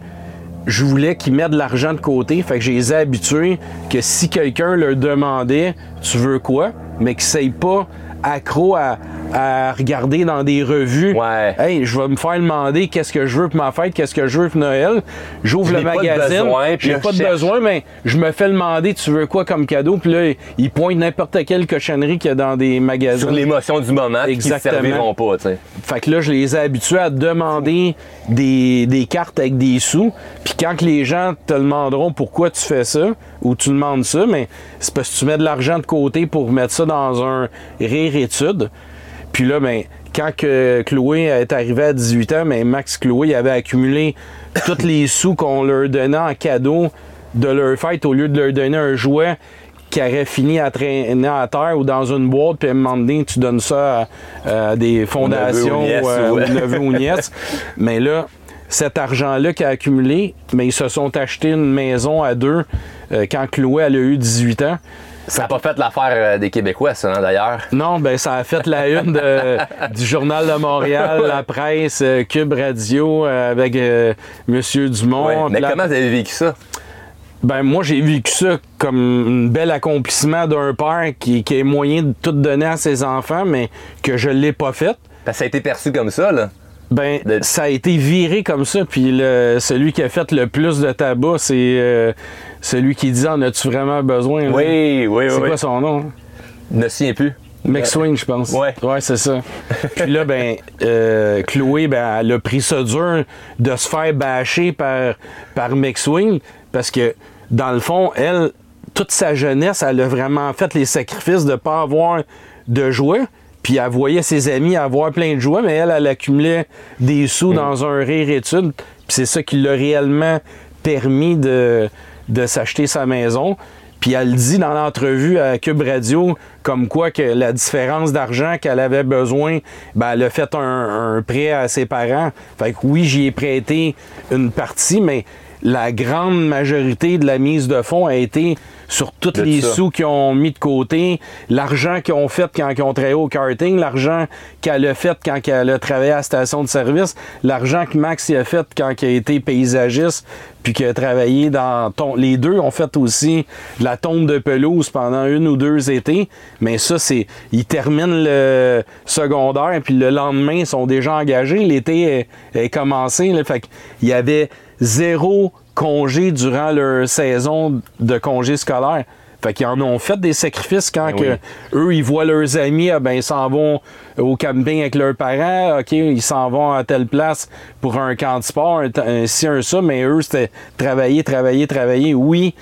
B: je voulais qu'ils mettent de l'argent de côté. Fait que je les ai habitués que si quelqu'un leur demandait Tu veux quoi? mais qu'ils ne pas accro à, à regarder dans des revues.
A: Ouais.
B: Hey, je vais me faire demander qu'est-ce que je veux pour ma fête, qu'est-ce que je veux pour Noël. J'ouvre le
A: pas de
B: magazine.
A: besoin,
B: J'ai pas de
A: cherche.
B: besoin, mais je me fais demander tu veux quoi comme cadeau? Puis là, il pointe n'importe quelle cochonnerie qu'il y a dans des magasins.
A: Sur l'émotion du moment, puis qui ne
B: Exactement.
A: serviront pas, tu sais.
B: Fait que là, je les ai habitués à demander des, des cartes avec des sous. Puis quand que les gens te demanderont pourquoi tu fais ça, ou tu demandes ça, mais c'est parce que tu mets de l'argent de côté pour mettre ça dans un rire étude. Puis là, ben, quand que Chloé est arrivée à 18 ans, mais Max Chloé avait accumulé tous les sous qu'on leur donnait en cadeau de leur fête au lieu de leur donner un jouet qui aurait fini à traîner à terre ou dans une boîte, puis à un moment donné, tu donnes ça à, à des fondations
A: ou
B: ou, euh,
A: ou-
B: ou neveu ou nièce. Mais là, cet argent-là qui a accumulé, mais ils se sont achetés une maison à deux euh, quand Chloé elle a eu 18 ans.
A: Ça n'a pas fait l'affaire euh, des Québécois, ça, hein, d'ailleurs.
B: Non, ben ça a fait la une de- du Journal de Montréal, la presse, euh, Cube Radio euh, avec euh, Monsieur Dumont.
A: Ouais. Mais
B: la-
A: comment vous avez vécu ça?
B: Ben moi j'ai vécu ça comme un bel accomplissement d'un père qui, qui a moyen de tout donner à ses enfants, mais que je l'ai pas fait.
A: Que ça a été perçu comme ça, là.
B: Ben,
A: De-
B: ça a été viré comme ça, puis le- celui qui a fait le plus de tabac, c'est euh, celui qui dit En as-tu vraiment besoin là?
A: Oui, oui,
B: C'est
A: oui.
B: quoi son nom?
A: Je me souviens plus.
B: McSwing, je pense.
A: Ouais.
B: Ouais, c'est ça. Puis là, ben, euh, Chloé, ben, elle a pris ça dur de se faire bâcher par, par McSwing parce que, dans le fond, elle, toute sa jeunesse, elle a vraiment fait les sacrifices de ne pas avoir de jouets. Puis elle voyait ses amis avoir plein de jouets, mais elle, elle accumulait des sous dans un rire étude. Puis c'est ça qui l'a réellement permis de, de s'acheter sa maison. Puis elle dit dans l'entrevue à Cube Radio comme quoi que la différence d'argent qu'elle avait besoin, ben elle a fait un, un prêt à ses parents. Fait que oui, j'y ai prêté une partie, mais la grande majorité de la mise de fonds a été sur tous
A: De
B: les
A: ça.
B: sous qu'ils ont mis de côté, l'argent qu'ils ont fait quand ils ont travaillé au karting, l'argent qu'elle a fait quand elle a travaillé à la station de service, l'argent que Max y a fait quand il a été paysagiste, puis qu'il a travaillé dans ton... Les deux ont fait aussi de la tombe de pelouse pendant une ou deux étés, mais ça, c'est... Ils terminent le secondaire, puis le lendemain, ils sont déjà engagés. L'été est, est commencé, là, fait qu'il y avait zéro congé durant leur saison de congé scolaire. Fait qu'ils en ont fait des sacrifices quand
A: Ben
B: eux, ils voient leurs amis, ah ben, ils s'en vont au camping avec leurs parents, OK, ils s'en vont à telle place pour un camp de sport, un, un ci, un ça, mais eux, c'était travailler, travailler, travailler. Oui,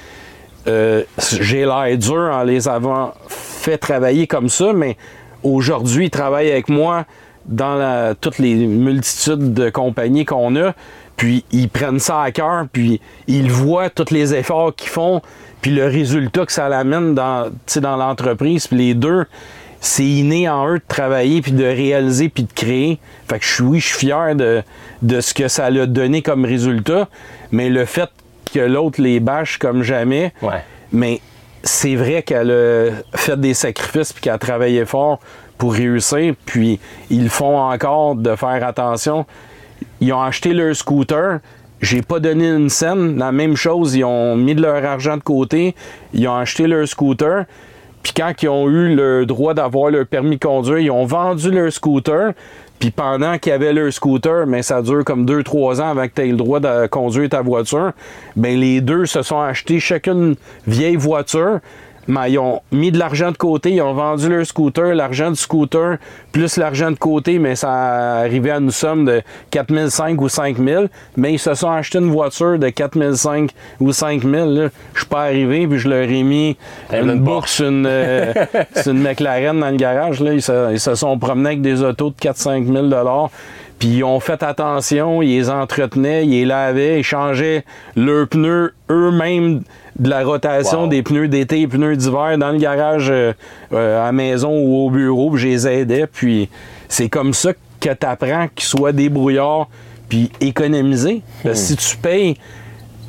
B: euh, j'ai l'air dur en les avant fait travailler comme ça, mais aujourd'hui, ils travaillent avec moi dans la- toutes les multitudes de compagnies qu'on a, puis ils prennent ça à cœur, puis ils voient tous les efforts qu'ils font, puis le résultat que ça l'amène dans, dans l'entreprise, puis les deux, c'est inné en eux de travailler, puis de réaliser, puis de créer. Fait que je suis, oui, je suis fier de, de ce que ça a donné comme résultat, mais le fait que l'autre les bâche comme jamais,
A: Ouais.
B: mais c'est vrai qu'elle a fait des sacrifices puis qu'elle a travaillé fort pour réussir. Puis ils font encore de faire attention. Ils ont acheté leur scooter. J'ai pas donné une scène. La même chose, ils ont mis de leur argent de côté. Ils ont acheté leur scooter. Puis quand ils ont eu le droit d'avoir leur permis de conduire, ils ont vendu leur scooter. Puis pendant qu'ils avaient leur scooter, mais ça dure comme 2-3 ans avant que tu aies le droit de conduire ta voiture, ben les deux se sont achetés chacune une vieille voiture. Mais ils ont mis de l'argent de côté, ils ont vendu leur scooter, l'argent du scooter, plus l'argent de côté, mais ça arrivait à une somme de 4005 ou 5000. Mais ils se sont achetés une voiture de 4005 ou 5000. là. Je suis pas arrivé, puis je leur ai mis une
A: une
B: bourse, une, euh, c'est une McLaren dans le garage. Là. Ils, se, ils se sont promenés avec des autos de 4-5 000 Puis ils ont fait attention, ils les entretenaient, ils les lavaient, ils changeaient leurs pneus eux-mêmes de la rotation
A: Wow.
B: des pneus d'été et pneus d'hiver dans le garage euh, euh, à la maison ou au bureau. Puis je les aidais. Puis c'est comme ça que tu apprends qu'ils soient débrouillards puis économiser. Parce que si tu payes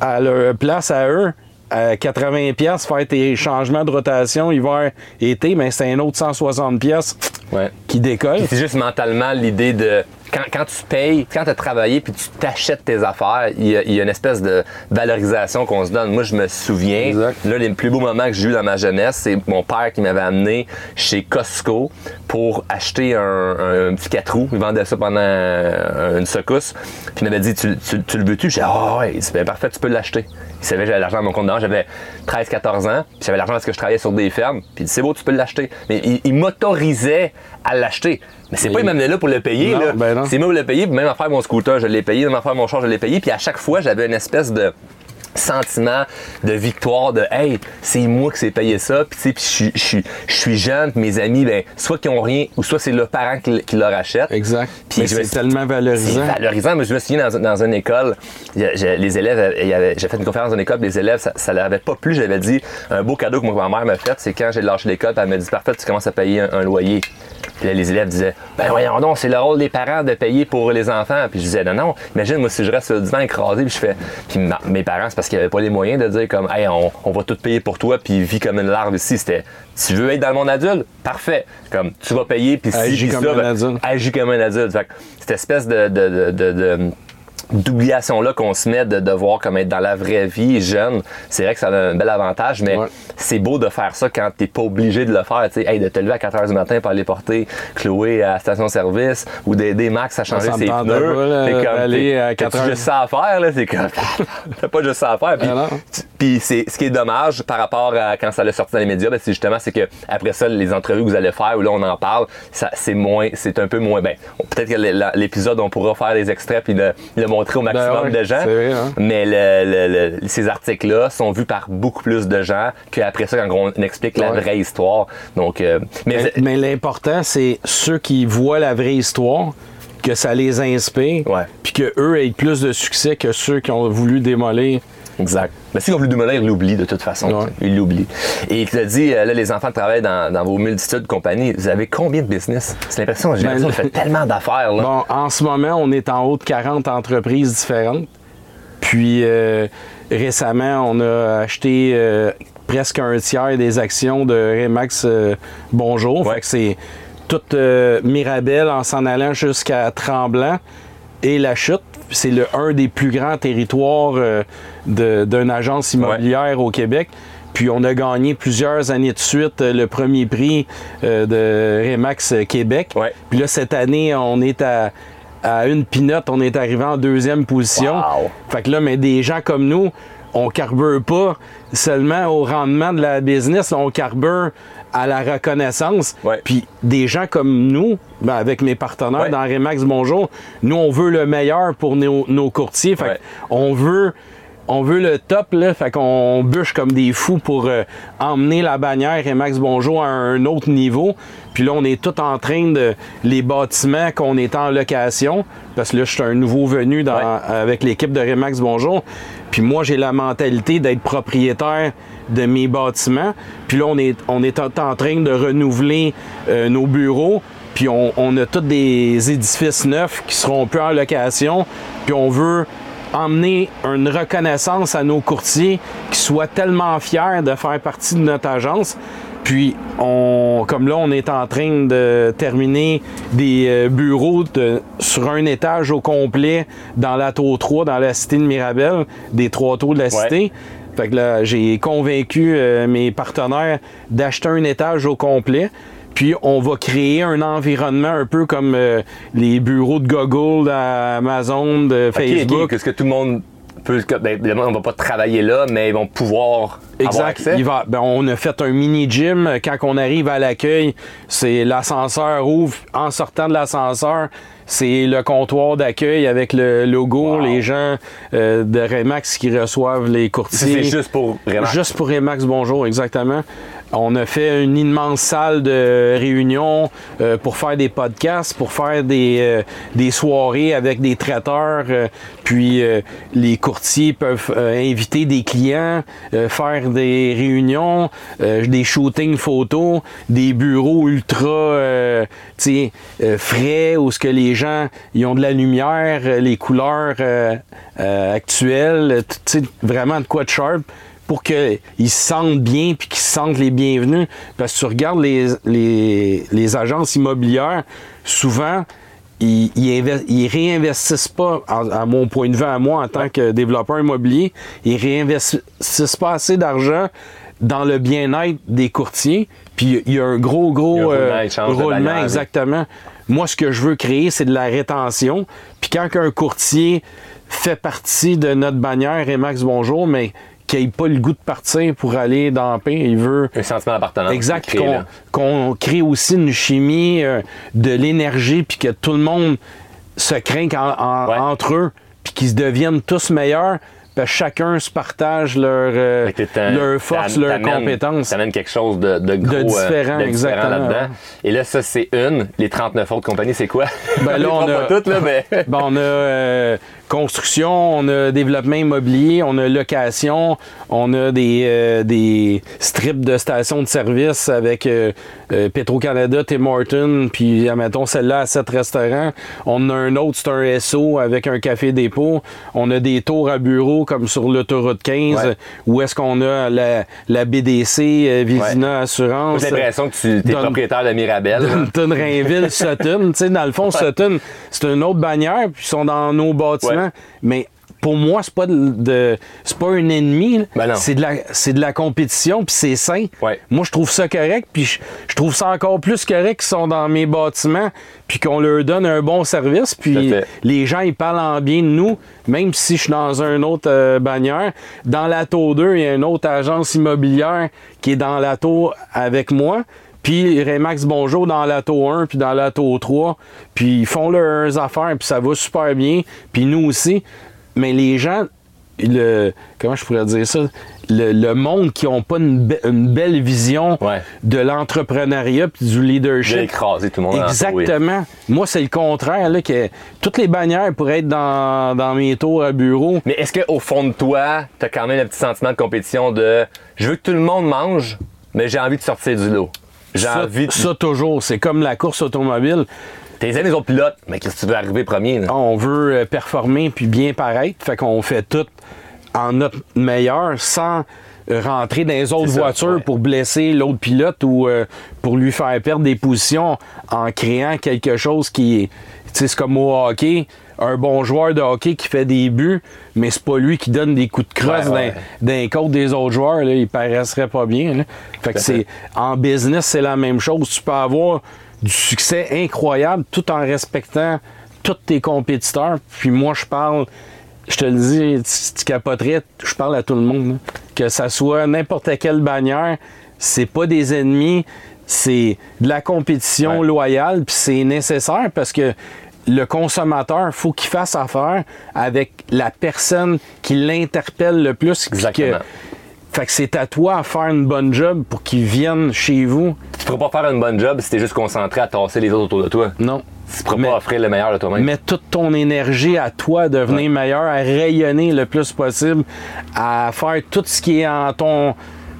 B: à leur place à eux, à 80 pièces faire tes changements de rotation hiver été mais c'est un autre 160 pièces
A: Ouais.
B: qui décolle
A: C'est juste mentalement l'idée de quand, quand tu payes, quand tu as travaillé puis tu t'achètes tes affaires, il y, a, il y a une espèce de valorisation qu'on se donne. Moi, je me souviens,
B: Exact.
A: là, les plus beaux moments que j'ai eu dans ma jeunesse, c'est mon père qui m'avait amené chez Costco pour acheter un, un petit 4 roues. Il vendait ça pendant euh, une secousse. Puis il m'avait dit Tu, tu- tu le veux-tu J'ai dit Ah ouais, c'est bien parfait, tu peux l'acheter. Il savait que j'avais l'argent dans mon compte d'argent. J'avais 13-14 ans, puis j'avais l'argent parce que je travaillais sur des fermes. Puis il dit C'est beau, tu peux l'acheter. Mais il, il m'autorisait à l'acheter. Mais c'est pas il m'amenait là pour le payer.
B: Non,
A: là.
B: ben non.
A: C'est moi pour le payer. Puis même affaire mon scooter, je l'ai payé. Même affaire mon char, je l'ai payé. Puis à chaque fois, j'avais une espèce de sentiment de victoire de hey c'est moi qui s'est payé ça puis tu sais puis je suis- je suis je suis jeune puis mes amis ben soit qui ont rien ou soit c'est le parent qui, qui leur achète
B: exact
A: Puis
B: mais c'est tellement
A: c'est
B: valorisant
A: valorisant. Moi, je me souviens dans, dans une école, les élèves, euh, j'ai fait une conférence dans une école, les élèves, ça, ça leur avait pas plu. J'avais dit, un beau cadeau que ma mère m'a fait, c'est quand j'ai lâché l'école, puis elle m'a dit, parfait, tu commences à payer un, un loyer. Puis là, les élèves disaient, ben voyons donc, c'est le rôle des parents de payer pour les enfants. Puis je disais, non, non, imagine, moi, si je reste sur le divan écrasé, puis je fais, puis ma- mes parents, c'est parce qu'ils avaient pas les moyens de dire comme, hey, on, on va tout payer pour toi, puis vis comme une larve ici. C'était, tu veux être dans le monde adulte? Parfait. Comme, tu vas payer, puis si,
B: Agis comme
A: ça,
B: un
A: ben,
B: adulte.
A: agis comme un adulte. Fait que cette espèce de, de, de- de- d'oubliation-là qu'on se met de devoir comme être dans la vraie vie jeune, c'est vrai que ça a un bel avantage, mais
B: Ouais.
A: c'est beau de faire ça quand t'es pas obligé de le faire. tu sais, Hey, de te lever à 4 h du matin pour aller porter Chloé à la station-service ou d'aider Max à changer
B: ça me
A: ses pneus. C'est comme,
B: d'aller
A: t'es-
B: à 4
A: t'as-tu
B: heures.
A: juste ça à faire, là? C'est comme, t'as pas juste ça à faire. Puis,
B: Ah
A: Puis c'est ce qui est dommage par rapport à quand ça l'a sorti dans les médias, ben, c'est justement c'est que après ça les entrevues que vous allez faire où là on en parle, ça c'est moins c'est un peu moins ben peut-être que l'épisode on pourra faire des extraits puis le, le montrer au maximum
B: Ben ouais,
A: de gens.
B: vrai, hein.
A: Mais le- le- le- ces articles là sont vus par beaucoup plus de gens qu'après ça quand on explique la vraie histoire. Donc euh, mais
B: mais, mais l'important c'est ceux qui voient la vraie histoire que ça les inspire puis que eux aient plus de succès que ceux qui ont voulu démolir
A: Exact. Mais si on veut démolir, il l'oublie de toute façon.
B: Ouais.
A: Il l'oublie. Et il te dit, euh, là, les enfants travaillent dans, dans vos multitudes de compagnies. Vous avez combien de business? C'est l'impression, j'ai
B: Ben,
A: l'impression fait tellement d'affaires.
B: Bon, en ce moment, on est en haut de 40 entreprises différentes. Puis euh, récemment, on a acheté euh, presque un tiers des actions de Remax euh, Bonjour.
A: Ouais.
B: Fait que c'est toute Mirabel en s'en allant jusqu'à Tremblant et la chute. C'est le un des plus grands territoires euh, d'une agence immobilière au Québec. Puis on a gagné plusieurs années de suite euh, le premier prix euh, de Remax Québec.
A: Ouais.
B: Puis là, cette année, on est à, à une pinote, on est arrivé en deuxième position.
A: Wow.
B: Fait que là, mais des gens comme nous, on carbure pas seulement au rendement de la business, on carbure à la reconnaissance.
A: Ouais.
B: Puis des gens comme nous, ben, avec mes partenaires
A: Ouais.
B: dans Remax Bonjour, nous, on veut le meilleur pour nos, nos courtiers. Fait on veut. On veut le top, là, fait qu'on bûche comme des fous pour euh, emmener la bannière Remax Bonjour à un autre niveau. Puis là, on est tout en train de... Les bâtiments qu'on est en location, parce que là, je suis un nouveau venu dans-
A: Ouais.
B: avec l'équipe de Remax Bonjour. Puis moi, j'ai la mentalité d'être propriétaire de mes bâtiments. Puis là, on est, on est en en train de renouveler euh, nos bureaux. Puis on, on a tous des édifices neufs qui seront plus en location. Puis on veut emmener une reconnaissance à nos courtiers qui soient tellement fiers de faire partie de notre agence. Puis, on, comme là, on est en train de terminer des euh, bureaux de- sur un étage au complet dans la tour 3, dans la cité de Mirabel, des trois tours de la cité. Fait que là, j'ai convaincu euh, mes partenaires d'acheter un étage au complet. Puis on va créer un environnement un peu comme euh, les bureaux de Google, d'Amazon, de
A: Ok, ok,
B: Facebook.
A: Qu'est-ce que tout le monde peut. Ben, évidemment, on va pas travailler là, mais ils vont pouvoir avoir
B: Exact.
A: accès.
B: Il va, ben, on a fait un mini gym. Quand on arrive à l'accueil, c'est l'ascenseur ouvre. En sortant de l'ascenseur, c'est le comptoir d'accueil avec le logo,
A: Wow.
B: les gens euh, de Remax qui reçoivent les courtiers.
A: C'est juste pour vraiment.
B: Juste pour Remax, bonjour, exactement. On a fait une immense salle de réunion euh, pour faire des podcasts, pour faire des, euh, soirées avec des traiteurs. euh, puis les courtiers peuvent inviter des clients, faire des réunions, des shootings photos, des bureaux ultra frais où ce que les gens ont de la lumière, les couleurs actuelles, vraiment de quoi de sharp pour qu'ils se sentent bien puis qu'ils se sentent les bienvenus. Parce que tu regardes les, les, les agences immobilières, souvent, ils, ils, inve- ils réinvestissent pas, à, à mon point de vue, à moi, en tant que développeur immobilier, ils réinvestissent pas assez d'argent dans le bien-être des courtiers. Puis il y a un gros, gros
A: roulement,
B: euh, roulement, exactement. Moi, ce que je veux créer, c'est de la rétention. Puis quand un courtier fait partie de notre bannière Remax Bonjour, mais qu'il n'ait pas le goût de partir pour aller dans la paix, il veut
A: Un sentiment d'appartenance.
B: Exact, qu'on qu'on crée aussi une chimie, euh, de l'énergie, puis que tout le monde se craint en- en-
A: Ouais.
B: entre eux, puis qu'ils se deviennent tous meilleurs, que chacun se partage leur, euh, leur force, leur compétence.
A: T'amènes quelque chose de, de gros. euh,
B: différent,
A: de
B: exactement,
A: là-dedans. Et là, ça, c'est une. Les 39 autres compagnies, c'est quoi?
B: Ben là, on a-
A: toutes, là, mais.
B: Ben, on a euh, construction, on a développement immobilier, on a location, on a des, euh, des strips de stations de service avec euh, euh, Petro-Canada, Tim Hortons, puis admettons celle-là à 7 restaurants. On a un autre, c'est un SO avec un café dépôt. On a des tours à bureau comme sur l'autoroute 15,
A: Ouais.
B: où est-ce qu'on a la, la BDC, euh, Vizina Assurance.
A: J'ai l'impression que tu es propriétaire de Mirabel.
B: Dunton, Rainville, Sutton. Tu sais, dans le fond, Sutton, c'est une autre bannière, puis ils sont dans nos bâtiments.
A: Ouais.
B: Mais pour moi, c'est pas de, de- c'est pas un ennemi.
A: Ben
B: c'est de la c'est de la compétition, puis c'est sain.
A: Ouais.
B: Moi, je trouve ça correct, puis je, je trouve ça encore plus correct qu'ils sont dans mes bâtiments, puis qu'on leur donne un bon service, puis les gens ils parlent en bien de nous, même si je suis dans un autre euh, bannière. Dans la tour 2, il y a une autre agence immobilière qui est dans la tour avec moi. Puis Remax Bonjour dans la tour 1 puis dans la tour 3. Puis ils font leurs affaires puis ça va super bien. Puis nous aussi. Mais les gens, le, comment je pourrais dire ça? Le, le monde qui n'ont pas une, be- une belle vision
A: Ouais.
B: de l'entrepreneuriat puis du
A: J'ai
B: leadership.
A: écrasé tout le monde. oui.
B: Exactement. Moi, c'est le contraire. Là, que toutes les bannières pourraient être dans, dans mes tours à bureau.
A: Mais est-ce qu'au fond de toi, t'as quand même un petit sentiment de compétition de je veux que tout le monde mange, mais j'ai envie de sortir du lot? J'ai
B: Ça,
A: envie de.
B: ça, toujours. C'est comme la course automobile.
A: T'es les autres pilotes, mais qu'est-ce que tu veux arriver premier? là?
B: On veut euh, performer puis bien paraître. Fait qu'on fait tout en notre meilleur sans rentrer dans les autres
A: ça,
B: voitures
A: ouais.
B: pour blesser l'autre pilote ou euh, pour lui faire perdre des positions en créant quelque chose qui est. Tu sais, c'est comme au hockey. Un bon joueur de hockey qui fait des buts, mais c'est pas lui qui donne des coups de crosse
A: Ouais, ouais.
B: les côtes des autres joueurs. Là, il paraîtrait pas bien. là. Fait que
A: Tout à fait.
B: c'est en business, c'est la même chose. Tu peux avoir du succès incroyable tout en respectant tous tes compétiteurs. Puis moi, je parle je te le dis, tu, tu capoterais, je parle à tout le monde, là. que ça soit n'importe quelle bannière, c'est pas des ennemis, c'est de la compétition
A: Ouais.
B: loyale, puis c'est nécessaire parce que le consommateur, faut qu'il fasse affaire avec la personne qui l'interpelle le plus. que-
A: Exactement.
B: fait que c'est à toi à faire une bonne job pour qu'ils viennent chez vous.
A: Tu pourras pas faire une bonne job si t'es juste concentré à tasser les autres autour de toi.
B: Non.
A: Tu pourras
B: Mais-
A: pas offrir le meilleur de toi-même.
B: Mets toute ton énergie à toi à devenir meilleur, à rayonner le plus possible, à faire tout ce qui est en ton,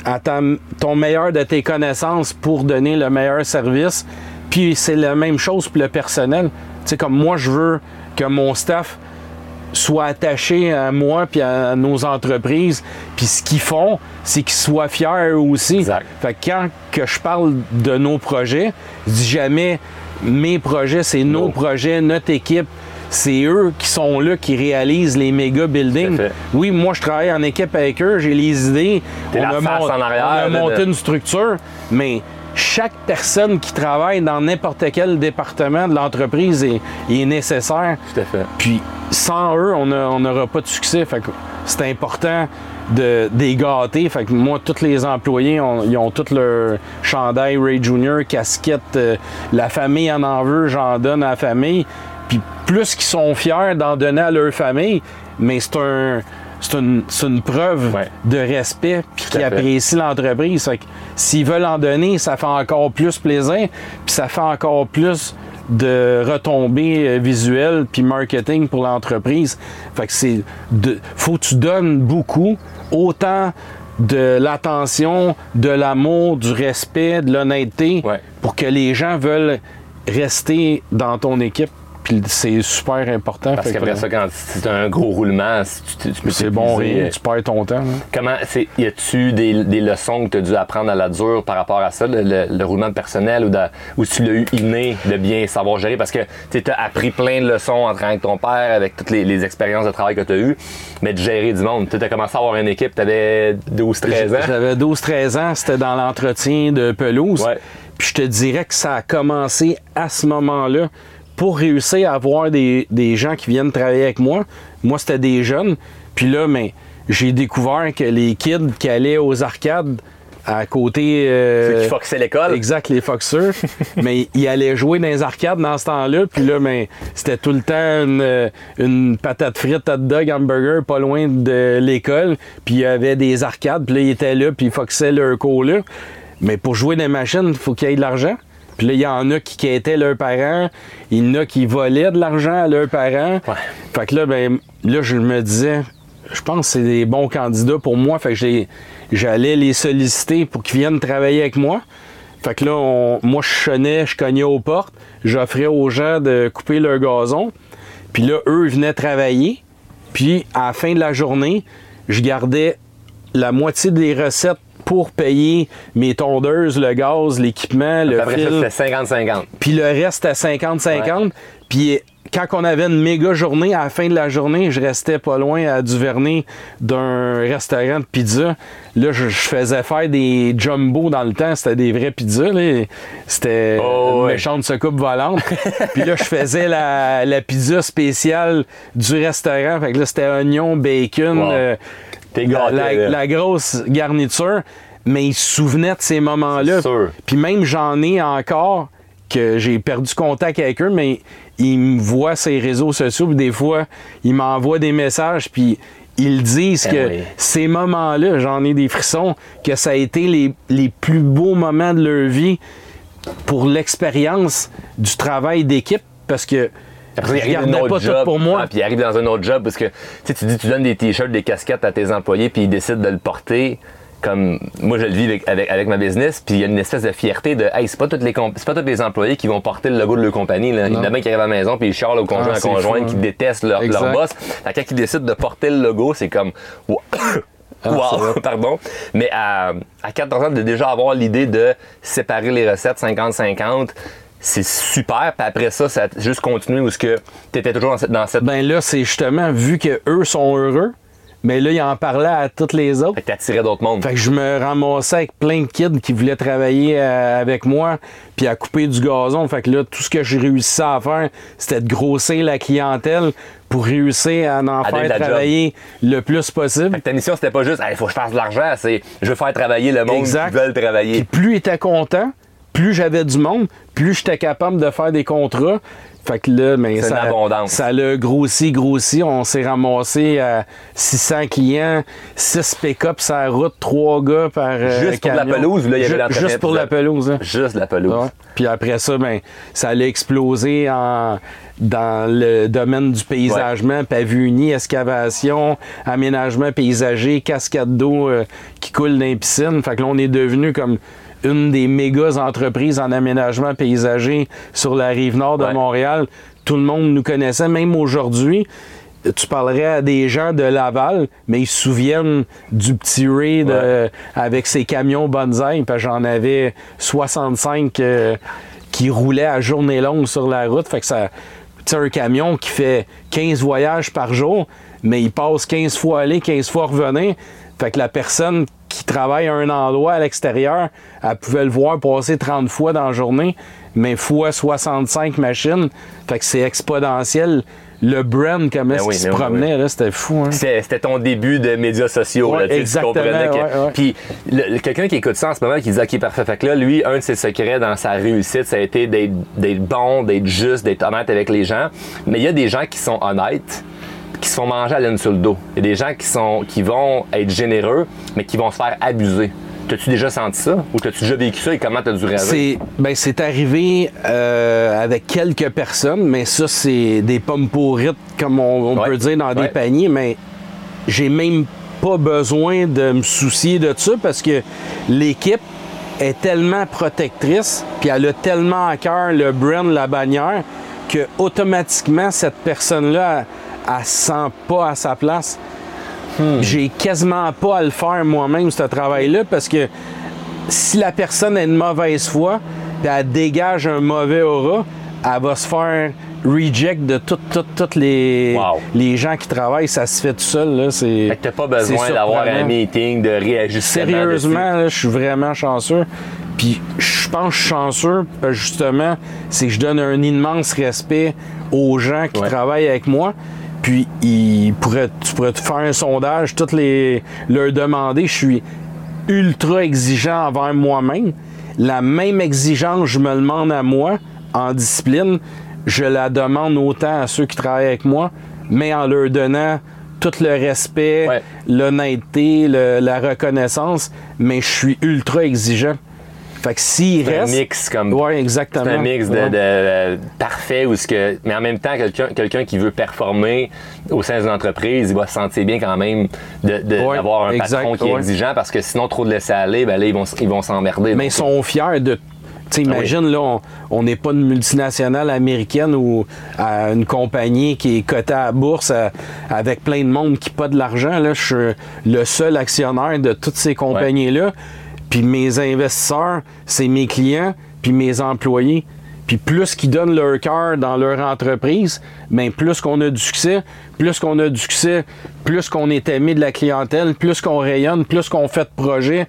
B: à ta- ton meilleur de tes connaissances pour donner le meilleur service. Puis c'est la même chose pour le personnel. Tu sais, comme moi, je veux que mon staff soit attaché à moi puis à nos entreprises. Puis ce qu'ils font, c'est qu'ils soient fiers eux aussi.
A: Exact.
B: Fait que quand que je parle de nos projets, je dis jamais mes projets, c'est nos projets, notre équipe. C'est eux qui sont là, qui réalisent les méga buildings. Oui, moi, je travaille en équipe avec eux, j'ai les idées.
A: T'es la
B: a
A: face
B: mon-
A: en arrière,
B: on a
A: là,
B: monté
A: de-
B: une structure, mais chaque personne qui travaille dans n'importe quel département de l'entreprise est, est nécessaire.
A: Tout à fait.
B: Puis sans eux, on n'aura pas de succès. Fait que c'est important de des gâter. Fait que moi, tous les employés, ils ont tout leur chandail Ray Junior, casquette. euh, la famille en en veut, j'en donne à la famille. Puis plus qu'ils sont fiers d'en donner à leur famille, mais c'est un c'est une, c'est une preuve
A: Ouais.
B: de respect puis
A: fait.
B: apprécient l'entreprise. S'ils veulent en donner, ça fait encore plus plaisir, puis ça fait encore plus de retombées euh, visuelles puis marketing pour l'entreprise. Fait que c'est de faut que tu donnes beaucoup, autant de l'attention, de l'amour, du respect, de l'honnêteté
A: Ouais.
B: pour que les gens veulent rester dans ton équipe. Puis c'est super important.
A: Parce qu'après
B: que,
A: ça, quand c'est un gros roulement, si tu, tu peux
B: c'est bon rien,
A: euh,
B: tu perds ton temps.
A: Comment, y a-tu des, des leçons que tu as dû apprendre à la dure par rapport à ça, le, le- le roulement de personnel, ou, de, ou tu l'as eu inné de bien savoir gérer? Parce que tu as appris plein de leçons en travaillant avec ton père, avec toutes les, les expériences de travail que tu as eues, mais de gérer du monde. Tu as commencé à avoir une équipe, tu avais 12-13 ans.
B: J'avais 12-13 ans, c'était dans l'entretien de pelouse.
A: Ouais.
B: Puis je te dirais que ça a commencé à ce moment-là pour réussir à avoir des, des gens qui viennent travailler avec moi. Moi, c'était des jeunes. Puis là, mais j'ai découvert que les kids qui allaient aux arcades à côté. euh,
A: Ceux qui foxaient l'école.
B: Exact, les Foxers. mais ils allaient jouer dans les arcades dans ce temps-là. Puis là, mais c'était tout le temps une, une patate frite, hot dog, hamburger, pas loin de l'école. Puis il y avait des arcades. Puis là, ils étaient là, puis ils foxaient leur cours-là. Mais pour jouer dans les machines, il faut qu'il y ait de l'argent. Puis là, il y en a qui quêtaient leurs parents. Il y en a qui volaient de l'argent à leurs parents.
A: Ouais.
B: Fait que là, ben, là, je me disais, je pense que c'est des bons candidats pour moi. Fait que j'allais les solliciter pour qu'ils viennent travailler avec moi. Fait que là, on- moi, je sonnais, je cognais aux portes. J'offrais aux gens de couper leur gazon. Puis là, eux venaient travailler. Puis à la fin de la journée, je gardais la moitié des recettes pour payer mes tondeuses, le gaz, l'équipement, le
A: Après
B: fil.
A: ça, c'était 50-50.
B: Puis le reste à 50-50. Puis quand on avait une méga journée, à la fin de la journée, je restais pas loin à Duvernay d'un restaurant de pizza. Là, je, je faisais faire des jumbo dans le temps. C'était des vraies pizzas. C'était
A: Oh,
B: une
A: ouais.
B: méchante secoupe volante. Puis là, je faisais la, la pizza spéciale du restaurant. Fait que là, c'était oignon, bacon,
A: Wow.
B: euh, la, grosse garniture. Mais il se souvenait de ces moments-là. Puis même j'en ai encore que j'ai perdu contact avec eux, mais ils me voient les réseaux sociaux, puis des fois, ils m'envoient des messages, puis ils disent
A: Eh
B: que
A: oui.
B: ces moments-là, j'en ai des frissons, que ça a été les, les plus beaux moments de leur vie pour l'expérience du travail d'équipe, parce que
A: Après il arrive dans un autre job.
B: pour moi.
A: Ah, puis il arrive dans un autre job parce que tu dis tu donnes des t-shirts, des casquettes à tes employés, puis ils décident de le porter. Comme moi je le vis avec, avec, avec ma business, puis il y a une espèce de fierté de hey, c'est pas tous les c'est pas tous les employés qui vont porter le logo de leur compagnie. Là. Il y en a bien qui arrivent à la maison puis ils chialent au conjoint
B: Ah,
A: à qui détestent leur, leur boss. Fait que quand ils décident de porter le logo, c'est comme wow.
B: Ah,
A: Wow,
C: pardon. Mais à, à 14 ans, de déjà avoir l'idée de séparer les recettes 50-50, c'est super. Puis après ça, ça a juste continué où tu étais toujours dans cette. Dans cette...
B: Ben là, c'est justement, vu que eux sont heureux, mais là, il en parlait à toutes les autres.
A: Fait que t'attirais d'autres mondes.
B: Fait que je me ramassais avec plein de kids qui voulaient travailler euh, avec moi, puis à couper du gazon. Fait que là, tout ce que j'ai réussi à faire, c'était de grossir la clientèle pour réussir à en
A: À
B: faire travailler le plus possible.
A: Fait que ta mission, c'était pas juste, il faut que je fasse de l'argent, c'est je veux faire travailler le monde
B: Exact.
A: qui veulent
B: Puis
A: travailler.
B: plus il était content, plus j'avais du monde, plus j'étais capable de faire des contrats. Fait que là, ben,
A: C'est une
B: ça,
A: abondance.
B: ça l'a grossi, grossi. On s'est ramassé à 600 clients, 6 pick-up sur la route, 3 gars par euh,
A: Juste pour la pelouse ou là, il y avait
B: Ju-
A: l'entretien
B: Juste pour la pelouse. hein.
A: Juste la pelouse.
B: Ouais. Puis après ça, ben, ça allait exploser en, dans le domaine du paysagement, pavuni, excavation, aménagement paysager, cascade d'eau euh, qui coule dans les piscines. Fait que là, on est devenu comme une des méga entreprises en aménagement paysager sur la rive nord de
A: Ouais.
B: Montréal. Tout le monde nous connaissait, même aujourd'hui. Tu parlerais à des gens de Laval, mais ils se souviennent du petit Ray de-
A: Ouais.
B: avec ses camions bonsaï, j'en avais 65 euh, qui roulaient à journée longue sur la route. Fait que ça. Un camion qui fait 15 voyages par jour, mais il passe 15 fois aller, 15 fois revenir. Fait que la personne qui travaille à un endroit à l'extérieur, elle pouvait le voir passer 30 fois dans la journée, mais fois 65 machines. Fait que c'est exponentiel. Le brand, comment est-ce
A: Ben oui,
B: qu'il se
A: ben oui,
B: promenait, c'était fou. Hein?
A: C'était ton début de médias sociaux.
B: Ouais,
A: là, tu
B: exactement,
A: comprenais que-
B: ouais, ouais.
A: Puis quelqu'un qui écoute ça en ce moment, qui dit OK, parfait. Fait que là, lui, un de ses secrets dans sa réussite, ça a été d'être bon, d'être juste, d'être honnête avec les gens. Mais il y a des gens qui sont honnêtes qui se font manger à laine sur le dos. Il y a des gens qui, sont, qui vont être généreux, mais qui vont se faire abuser. T'as-tu déjà senti ça? Ou t'as-tu déjà vécu ça? Et comment t'as dû réagir?
B: C'est ben, c'est arrivé euh, avec quelques personnes, mais ça, c'est des pommes pourrites, comme on, on
A: Ouais.
B: peut dire, dans des paniers, mais j'ai même pas besoin de me soucier de ça parce que l'équipe est tellement protectrice, puis elle a tellement à cœur le brand, la bannière, que automatiquement, cette personne-là, elle, elle se sent pas à sa place. J'ai quasiment pas à le faire moi-même, ce travail-là, parce que si la personne est de mauvaise foi, puis elle dégage un mauvais aura, elle va se faire reject de toutes toutes toutes les,
A: Wow.
B: les gens qui travaillent. Ça se fait tout seul. C'est,
A: Fait que t'as pas besoin d'avoir un meeting, de réajustement.
B: Sérieusement, je suis vraiment chanceux. Puis je pense que je suis chanceux, que justement, c'est que je donne un immense respect aux gens qui
A: Ouais.
B: travaillent avec moi. Puis ils pourraient, tu pourrais te faire un sondage, toutes les leur demander. Je suis ultra exigeant envers moi-même. La même exigence, je me demande à moi en discipline, je la demande autant à ceux qui travaillent avec moi, mais en leur donnant tout le respect,
A: Ouais.
B: l'honnêteté, la reconnaissance, mais je suis ultra exigeant. Fait que s'il
A: C'est un
B: reste.
A: mix comme
B: Ouais, exactement.
A: C'est un mix de,
B: Ouais.
A: de- de- parfait où ce que mais en même temps quelqu'un quelqu'un qui veut performer au sein d'une entreprise, il va se sentir bien quand même de- de-
B: Ouais,
A: d'avoir un
B: exact,
A: patron qui est exigeant parce que sinon trop de laisser aller, ben là ils vont ils vont s'emmerder.
B: Mais ils sont fiers de. Tu sais, imagine, là, on- n'est pas une multinationale américaine ou une compagnie qui est cotée à la bourse à- avec plein de monde qui pas de l'argent. Là, je suis le seul actionnaire de toutes ces compagnies-là. Puis mes investisseurs, c'est mes clients, puis mes employés. Puis plus qu'ils donnent leur cœur dans leur entreprise, ben plus qu'on a du succès, plus qu'on a du succès, plus qu'on est aimé de la clientèle, plus qu'on rayonne, plus qu'on fait de projets,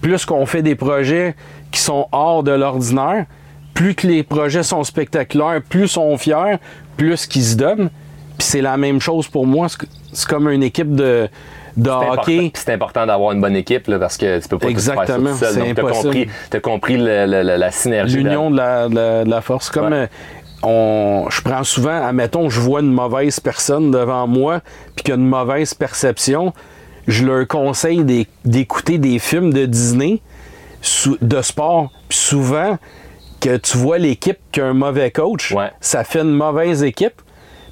B: plus qu'on fait des projets qui sont hors de l'ordinaire, plus que les projets sont spectaculaires, plus sont fiers, plus qu'ils se donnent. Puis c'est la même chose pour moi. C'est comme une équipe de, de
A: C'est important-
B: hockey.
A: c'est important d'avoir une bonne équipe là, parce que tu peux pas tout faire ça
B: Exactement,
A: tout seul.
B: c'est
A: Donc t'as
B: impossible.
A: compris, t'as compris le- le- le- la synergie.
B: L'union de la, de la- de la force. Comme
A: Ouais.
B: euh, on, je prends souvent, admettons, je vois une mauvaise personne devant moi, puis qu'il y a une mauvaise perception, je leur conseille d'é- d'écouter des films de Disney de sport. Puis souvent, que tu vois l'équipe qui a un mauvais coach,
A: Ouais.
B: ça fait une mauvaise équipe.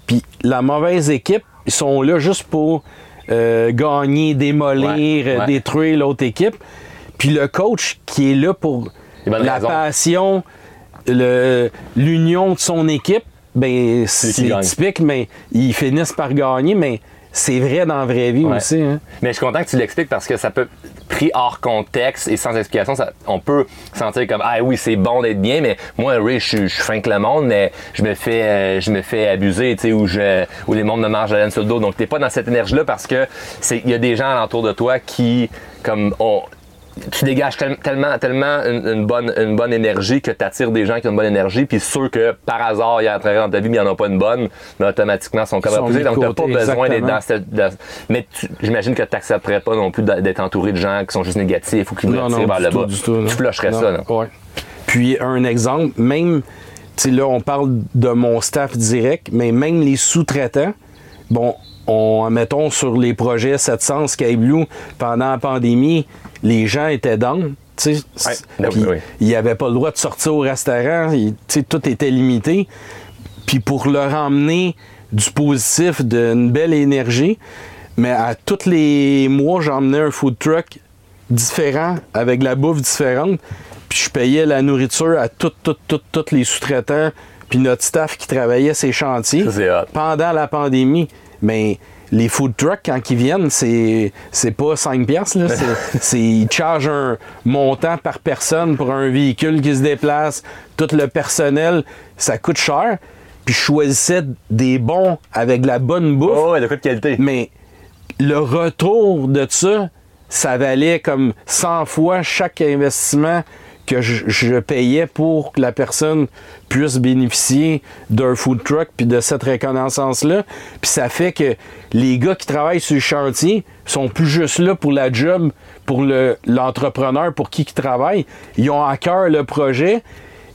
B: Puis la mauvaise équipe, ils sont là juste pour euh, gagner, démolir,
A: Ouais, ouais.
B: détruire l'autre équipe. Puis le coach qui est là pour la
A: raisons.
B: passion, l'union de son équipe, ben c'est typique, mais ils finissent par gagner, mais c'est vrai dans la vraie vie
A: Ouais.
B: aussi. hein.
A: Mais je suis content que tu l'expliques parce que ça peut pris hors contexte et sans explication, ça- on peut sentir comme ah oui c'est bon d'être bien, mais moi Ray, je suis- fin que le monde, mais je me fais euh, je me fais abuser, tu sais, ou je ou les mondes me mangent la laine sur le dos. Donc t'es pas dans cette énergie là parce que c'est il y a des gens alentour de toi qui comme ont tu dégages tel- tellement, tellement une, une bonne, une bonne énergie que tu attires des gens qui ont une bonne énergie, puis ceux que par hasard ils entrent dans ta vie mais ils n'en ont pas une bonne, mais automatiquement sont comme opposés. Donc t'as pas
B: côté,
A: besoin d'être dans cette. dans- mais tu- j'imagine que tu n'accepterais pas non plus d'être entouré de gens qui sont juste négatifs ou qui
B: Non,
A: attirent vers
B: du
A: le
B: tout,
A: bas.
B: tout, non.
A: tu flusherais
B: Non,
A: ça. Là.
B: ouais. Puis un exemple, même, tu sais, là, on parle de mon staff direct, mais même les sous-traitants, bon, on, mettons, sur les projets 700 Sky Blue, pendant la pandémie, les gens étaient down.
A: Ouais, oui, oui.
B: Ils n'avaient pas le droit de sortir au restaurant. tout était limité. Puis pour leur emmener du positif, d'une belle énergie, mais à tous les mois, j'emmenais un food truck différent, avec de la bouffe différente. Puis je payais la nourriture à tous tout, tout, tous les sous-traitants, puis notre staff qui travaillait ces chantiers pendant la pandémie. Mais les food trucks, quand ils viennent, c'est, c'est pas 5 piastres. Là. C'est, c'est- ils chargent un montant par personne pour un véhicule qui se déplace. Tout le personnel, ça coûte cher. Puis je choisissais des bons avec de la bonne bouffe.
A: Oh, ouais, de quoi de qualité.
B: Mais le retour de ça, ça valait comme 100 fois chaque investissement que je, payais pour que la personne puisse bénéficier d'un food truck puis de cette reconnaissance-là. Puis ça fait que les gars qui travaillent sur le chantier sont plus juste là pour la job, pour le- l'entrepreneur pour qui ils travaillent. Ils ont à cœur le projet,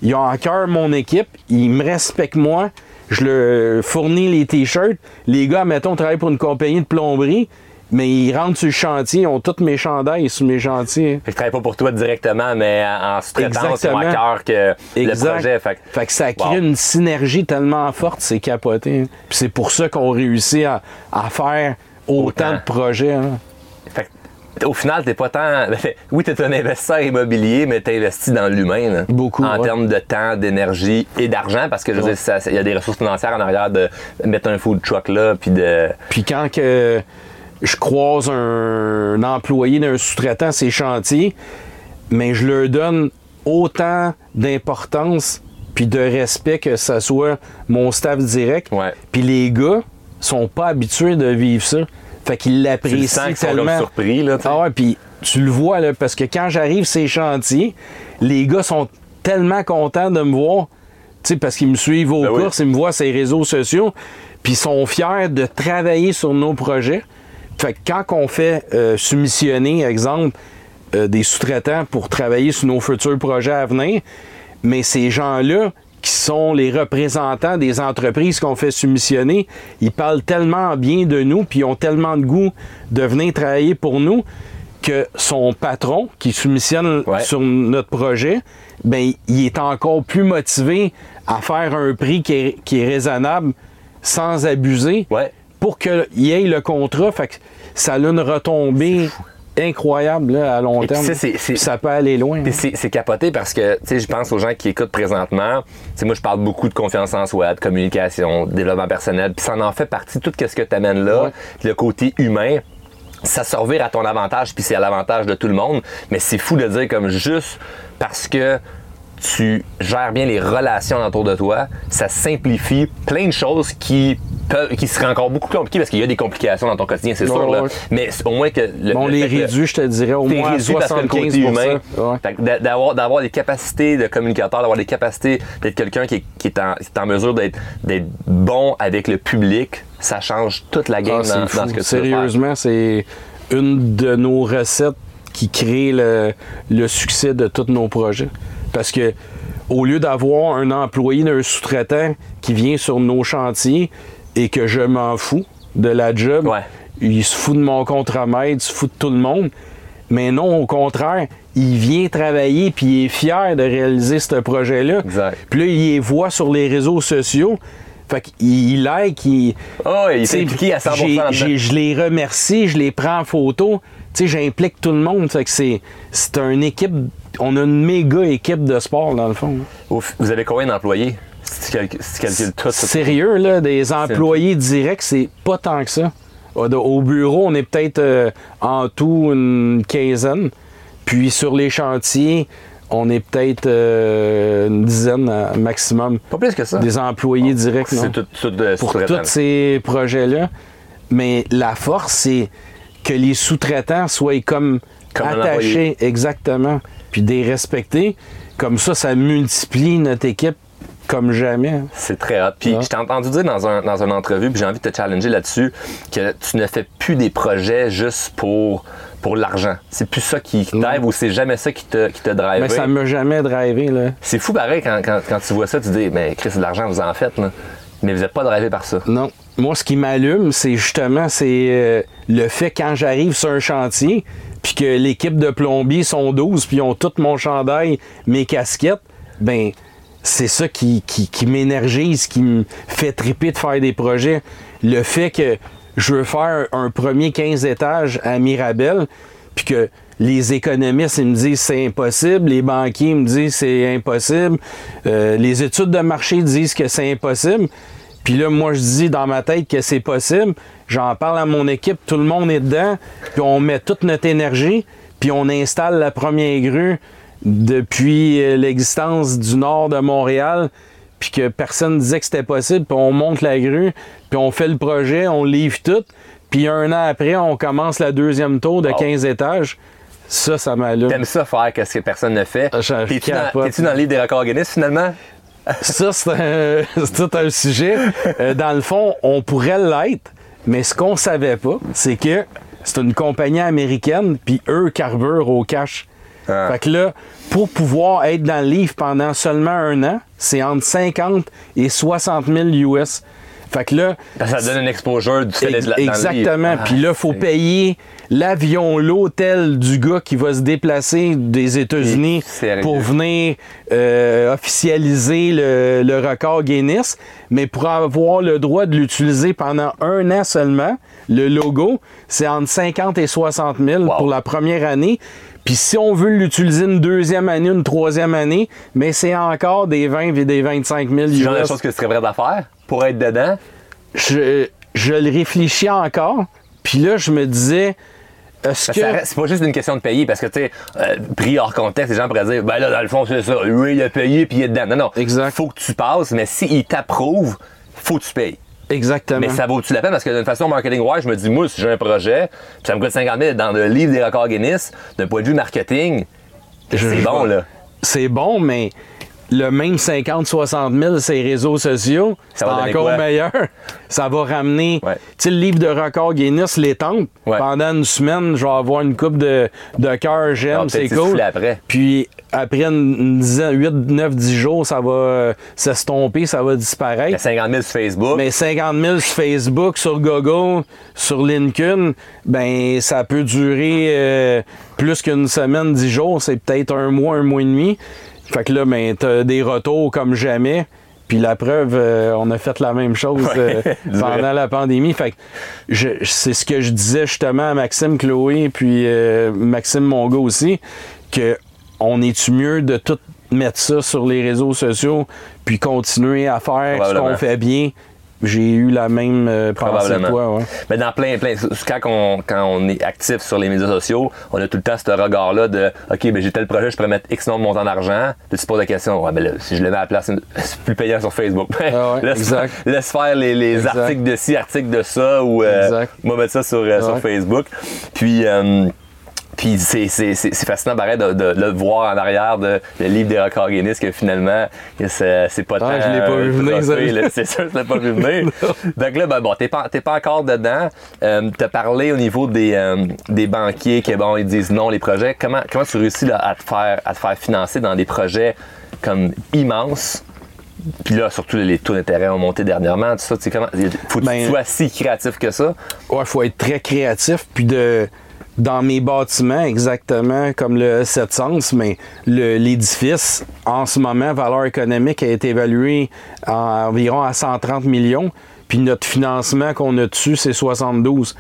B: ils ont à cœur mon équipe, ils me respectent moi, je leur fournis les t-shirts. Les gars, mettons, travaillent pour une compagnie de plomberie, mais ils rentrent sur le chantier, ils ont toutes mes chandails sur mes chantiers.
A: Fait que je travaille pas pour toi directement, mais en sous-traitance, ils ont à cœur que le projet. Fait que-
B: Fait que ça crée
A: Wow.
B: une synergie tellement forte, c'est capoté. Puis c'est pour ça qu'on réussit à, à faire autant,
A: Autant.
B: de projets. hein.
A: Fait que, au final, t'es pas tant. Oui, t'es un investisseur immobilier, mais t'as investi dans l'humain.
B: Beaucoup,
A: En
B: ouais.
A: termes de temps, d'énergie et d'argent, parce que je
B: Ouais.
A: il y a des ressources financières en arrière de mettre un food truck là, puis de.
B: Puis quand que je croise un, un employé d'un sous-traitant ces chantiers, mais je leur donne autant d'importance puis de respect que ça soit mon staff direct.
A: Ouais.
B: Puis les gars sont pas habitués de vivre ça. Fait qu'ils l'apprécient
A: comme
B: tellement.
A: surpris, là.
B: Ah ouais, puis tu le vois, là, parce que quand j'arrive ces chantiers, les gars sont tellement contents de me voir, tu sais, parce qu'ils me suivent aux
A: Ben oui.
B: courses, ils me voient sur les réseaux sociaux, puis ils sont fiers de travailler sur nos projets. Fait que quand on fait euh, soumissionner, exemple, euh, des sous-traitants pour travailler sur nos futurs projets à venir, mais ces gens-là qui sont les représentants des entreprises qu'on fait soumissionner, ils parlent tellement bien de nous, puis ils ont tellement de goût de venir travailler pour nous, que son patron qui soumissionne
A: Ouais.
B: sur notre projet, ben il est encore plus motivé à faire un prix qui est, qui est raisonnable sans abuser
A: Ouais.
B: Pour qu'il y ait le contrat. Fait que ça a une retombée incroyable là, à long
A: Et
B: terme. ça peut aller loin.
A: Puis c'est capoté parce que, tu sais, je pense aux gens qui écoutent présentement. Moi, je parle beaucoup de confiance en soi, de communication, de développement personnel. Puis ça en fait partie, tout ce que tu amènes là,
B: Ouais.
A: le côté humain. Ça servir à ton avantage, puis c'est à l'avantage de tout le monde. Mais c'est fou de dire comme juste parce que tu gères bien les relations autour de toi, ça simplifie plein de choses qui peuvent, qui seraient encore beaucoup compliquées parce qu'il y a des complications dans ton quotidien, c'est sûr. là. Mais au moins que le,
B: on
A: le
B: les réduit, je te dirais, au moins
A: réduit parce que le
B: 75
A: côté humain,
B: Ouais.
A: D'avoir, d'avoir des capacités de communicateur, d'avoir des capacités d'être quelqu'un qui, est- qui est, en, qui est en mesure d'être, bon avec le public, ça change toute la game
B: Ah,
A: dans, dans ce que tu.
B: Sérieusement, c'est une de nos recettes qui crée le, le succès de tous nos projets. Parce que au lieu d'avoir un employé d'un sous-traitant qui vient sur nos chantiers et que je m'en fous de la job,
A: Ouais.
B: il se fout de mon contre-maître, il se fout de tout le monde. Mais non, au contraire, il vient travailler puis il est fier de réaliser ce projet-là. Puis là, il les voit sur les réseaux sociaux. Fait qu'il il like, il,
A: Oh, s'est impliqué à 100%.
B: j'ai-
A: dedans.
B: j'ai- Je les remercie, je les prends en photo. Tu sais, j'implique tout le monde. Fait que c'est une équipe. On a une méga équipe de sport, dans le fond.
A: Vous avez combien d'employés? Si tu calcules, si tu calcules tout, ça-
B: Sérieux, là, des employés directs, c'est pas tant que ça. Au bureau, on est peut-être euh, en tout une quinzaine. Puis sur les chantiers, on est peut-être euh, une dizaine maximum.
A: Pas plus que ça.
B: Des employés directs,
A: C'est tout, tout de
B: Pour tous ces projets-là. Mais la force, c'est que les sous-traitants soient comme, attachés, exactement, puis des respectés. Comme ça, ça multiplie notre équipe comme jamais.
A: C'est très hot. Puis je t'ai entendu dire dans, un, dans une entrevue, puis j'ai envie de te challenger là-dessus, que tu ne fais plus des projets juste pour, pour l'argent. C'est plus ça qui, qui ou c'est jamais ça qui te, qui te drive?
B: Mais ça m'a jamais drivé. Là.
A: C'est fou pareil quand, quand, quand, tu vois ça, tu dis, mais Chris, de l'argent, vous en faites. Là. Mais vous n'êtes pas drivé par ça.
B: Non. Moi, ce qui m'allume, c'est justement c'est euh, le fait quand j'arrive sur un chantier, puis que l'équipe de plombiers sont 12, puis ils ont tout mon chandail, mes casquettes, ben c'est ça qui, qui, m'énergise, qui me fait triper de faire des projets. Le fait que je veux faire un premier 15 étages à Mirabel, puis que les économistes ils me disent c'est impossible, les banquiers me disent c'est impossible, euh, les études de marché disent que c'est impossible. Puis là, moi, je dis dans ma tête que c'est possible. J'en parle à mon équipe, tout le monde est dedans, puis on met toute notre énergie, puis on installe la première grue depuis euh, l'existence du nord de Montréal, puis que personne disait que c'était possible, puis on monte la grue, puis on fait le projet, on livre tout, puis un an après, on commence la deuxième tour de 15 étages. Ça, ça m'allume.
A: T'aimes ça faire ce que personne ne fait. T'es-tu dans, dans, le livre des records Guinness finalement?
B: ça, c'est tout un sujet. Euh, dans le fond, on pourrait l'être, mais ce qu'on savait pas, c'est que c'est une compagnie américaine, puis eux carburent au cash. Ah. Fait que là, pour pouvoir être dans le livre pendant seulement un an, c'est entre 50 et 60 000 US. Fait que là.
A: Ça donne une exposure du d'être
B: Exactement. Puis là, il faut payer l'avion, l'hôtel du gars qui va se déplacer des États-Unis pour venir euh, officialiser le, record Guinness. Mais pour avoir le droit de l'utiliser pendant un an seulement, le logo, c'est entre 50 et 60 000 pour la première année. Puis si on veut l'utiliser une deuxième année, une troisième année, mais c'est encore des 20 et des 25 000
A: C'est genre de choses que tu serais prêt à faire pour être dedans?
B: Je, je le réfléchis encore. Puis là, je me disais, est-ce que.
A: C'est pas juste une question de payer parce que, tu sais, euh, pris hors contexte, les gens pourraient dire, ben là, dans le fond, c'est ça. Lui, il a payé puis il est dedans. Non, non.
B: Exact.
A: Faut que tu passes, mais s'il t'approuve, faut que tu payes.
B: Exactement.
A: Mais ça vaut-tu la peine? Parce que d'une façon marketing-wise, je me dis, moi, si j'ai un projet, puis ça me coûte 50 000 dans le livre des records Guinness, d'un point de vue marketing, c'est bon, là.
B: C'est bon, mais le même 50-60 000 ces réseaux sociaux, c'est encore meilleur. Ça va ramener. Tu sais, le livre de record Guinness, les tempes. Pendant une semaine, je vais avoir une coupe de, de cœur, j'aime, ah, c'est cool.
A: Après.
B: Puis après une, dizaine, 8, 9, 10 jours, ça va euh, s'estomper, ça va disparaître. Mais
A: 50 000 sur Facebook?
B: Mais 50 000 sur Facebook, sur Google, sur LinkedIn, ben ça peut durer euh, plus qu'une semaine, 10 jours. C'est peut-être un mois, un mois et demi. Fait que là, ben, t'as des retours comme jamais. Puis la preuve, euh, on a fait la même chose euh, pendant la pandémie. Fait que c'est ce que je disais justement à Maxime Chloé puis euh, Maxime Mongo aussi, que on est-tu mieux de tout mettre ça sur les réseaux sociaux puis continuer à faire ce qu'on fait bien j'ai eu la même euh, que toi. Ouais.
A: Mais dans plein, plein. Quand on, quand on est actif sur les médias sociaux, on a tout le temps ce regard-là de OK, ben j'ai tel projet, je pourrais mettre X nombre de montant d'argent. tu te poses la question, ouais, ben là, si je le mets à la place, c'est plus payant sur Facebook.
B: Ah
A: laisse, laisse, faire les, les articles de ci, articles de ça, ou euh, moi mettre ça sur, euh, sur Facebook. Puis. Puis c'est, fascinant pareil de, le voir en arrière de le livre des records Guinness que finalement c'est, c'est pas
B: ah, je l'ai pas vu venir.
A: c'est sûr je l'ai pas vu venir. Donc là ben, bon t'es pas, pas encore dedans. Euh, t'as parlé au niveau des, euh, des banquiers qui bon ils disent non les projets. Comment comment tu réussis à te faire à te faire financer dans des projets comme immenses? Puis là, surtout les taux d'intérêt ont monté dernièrement, tout ça, tu sais comment. Faut que tu ben, sois si créatif que ça?
B: Ouais, faut être très créatif, puis de dans mes bâtiments, exactement comme le 700, mais l'édifice, en ce moment, valeur économique a été évaluée à environ à 130 millions. Puis notre financement qu'on a dessus, c'est 72.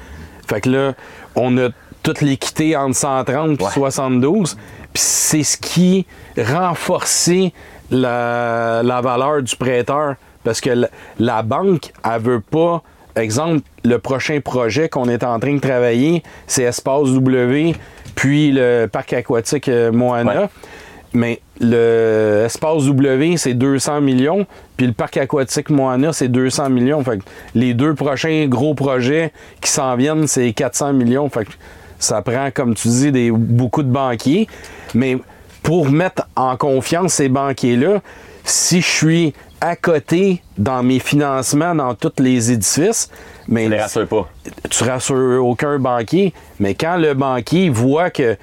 B: Fait que là, on a toute l'équité entre 130 et 72. Puis c'est ce qui renforçait la, la valeur du prêteur. Parce que la, la banque, elle veut pas exemple, le prochain projet qu'on est en train de travailler, c'est Espace W, puis le parc aquatique euh, Moana.
A: Ouais.
B: Mais le Espace W, c'est 200 millions, puis le parc aquatique Moana, c'est 200 millions. Fait que les deux prochains gros projets qui s'en viennent, c'est 400 millions. Fait que ça prend, comme tu dis, des, beaucoup de banquiers. Mais pour mettre en confiance ces banquiers-là, si je suis à côté dans mes financements dans tous les édifices, mais
A: Je les rassure pas.
B: tu rassures aucun banquier, mais quand le banquier voit que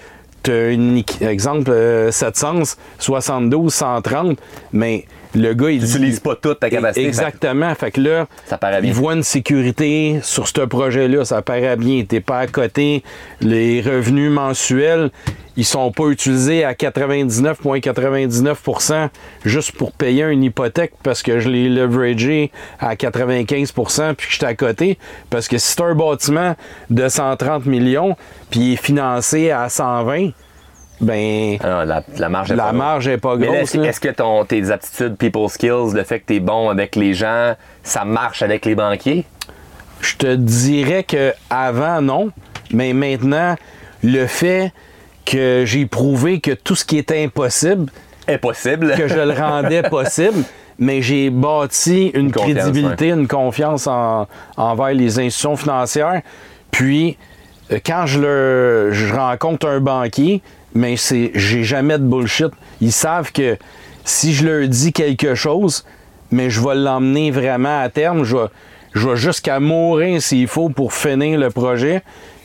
B: tu as une exemple euh, 700, 72, 130, mais le gars il
A: n'utilises pas toute ta capacité.
B: Exactement. Fait que là,
A: Ça paraît bien.
B: il voit une sécurité sur ce projet-là. Ça paraît bien. T'es pas à côté. Les revenus mensuels, ils sont pas utilisés à 99,99% juste pour payer une hypothèque parce que je l'ai leveragé à 95% puis que j'étais à côté. Parce que si c'est un bâtiment de 130 millions puis il est financé à 120, ben
A: Ah non, la, la marge est
B: la
A: pas
B: marge est grosse.
A: est-ce que ton, tes aptitudes, people skills, le fait que tu es bon avec les gens, ça marche avec les banquiers?
B: Je te dirais que avant non, mais maintenant le fait que j'ai prouvé que tout ce qui était impossible,
A: Impossible.
B: que je le rendais possible, mais j'ai bâti une, crédibilité, une confiance en- envers les institutions financières. Puis euh, quand je, le, je rencontre un banquier, mais c'est j'ai jamais de bullshit. Ils savent que si je leur dis quelque chose, mais je vais l'emmener vraiment à terme, je vais, je vais jusqu'à mourir s'il faut pour finir le projet.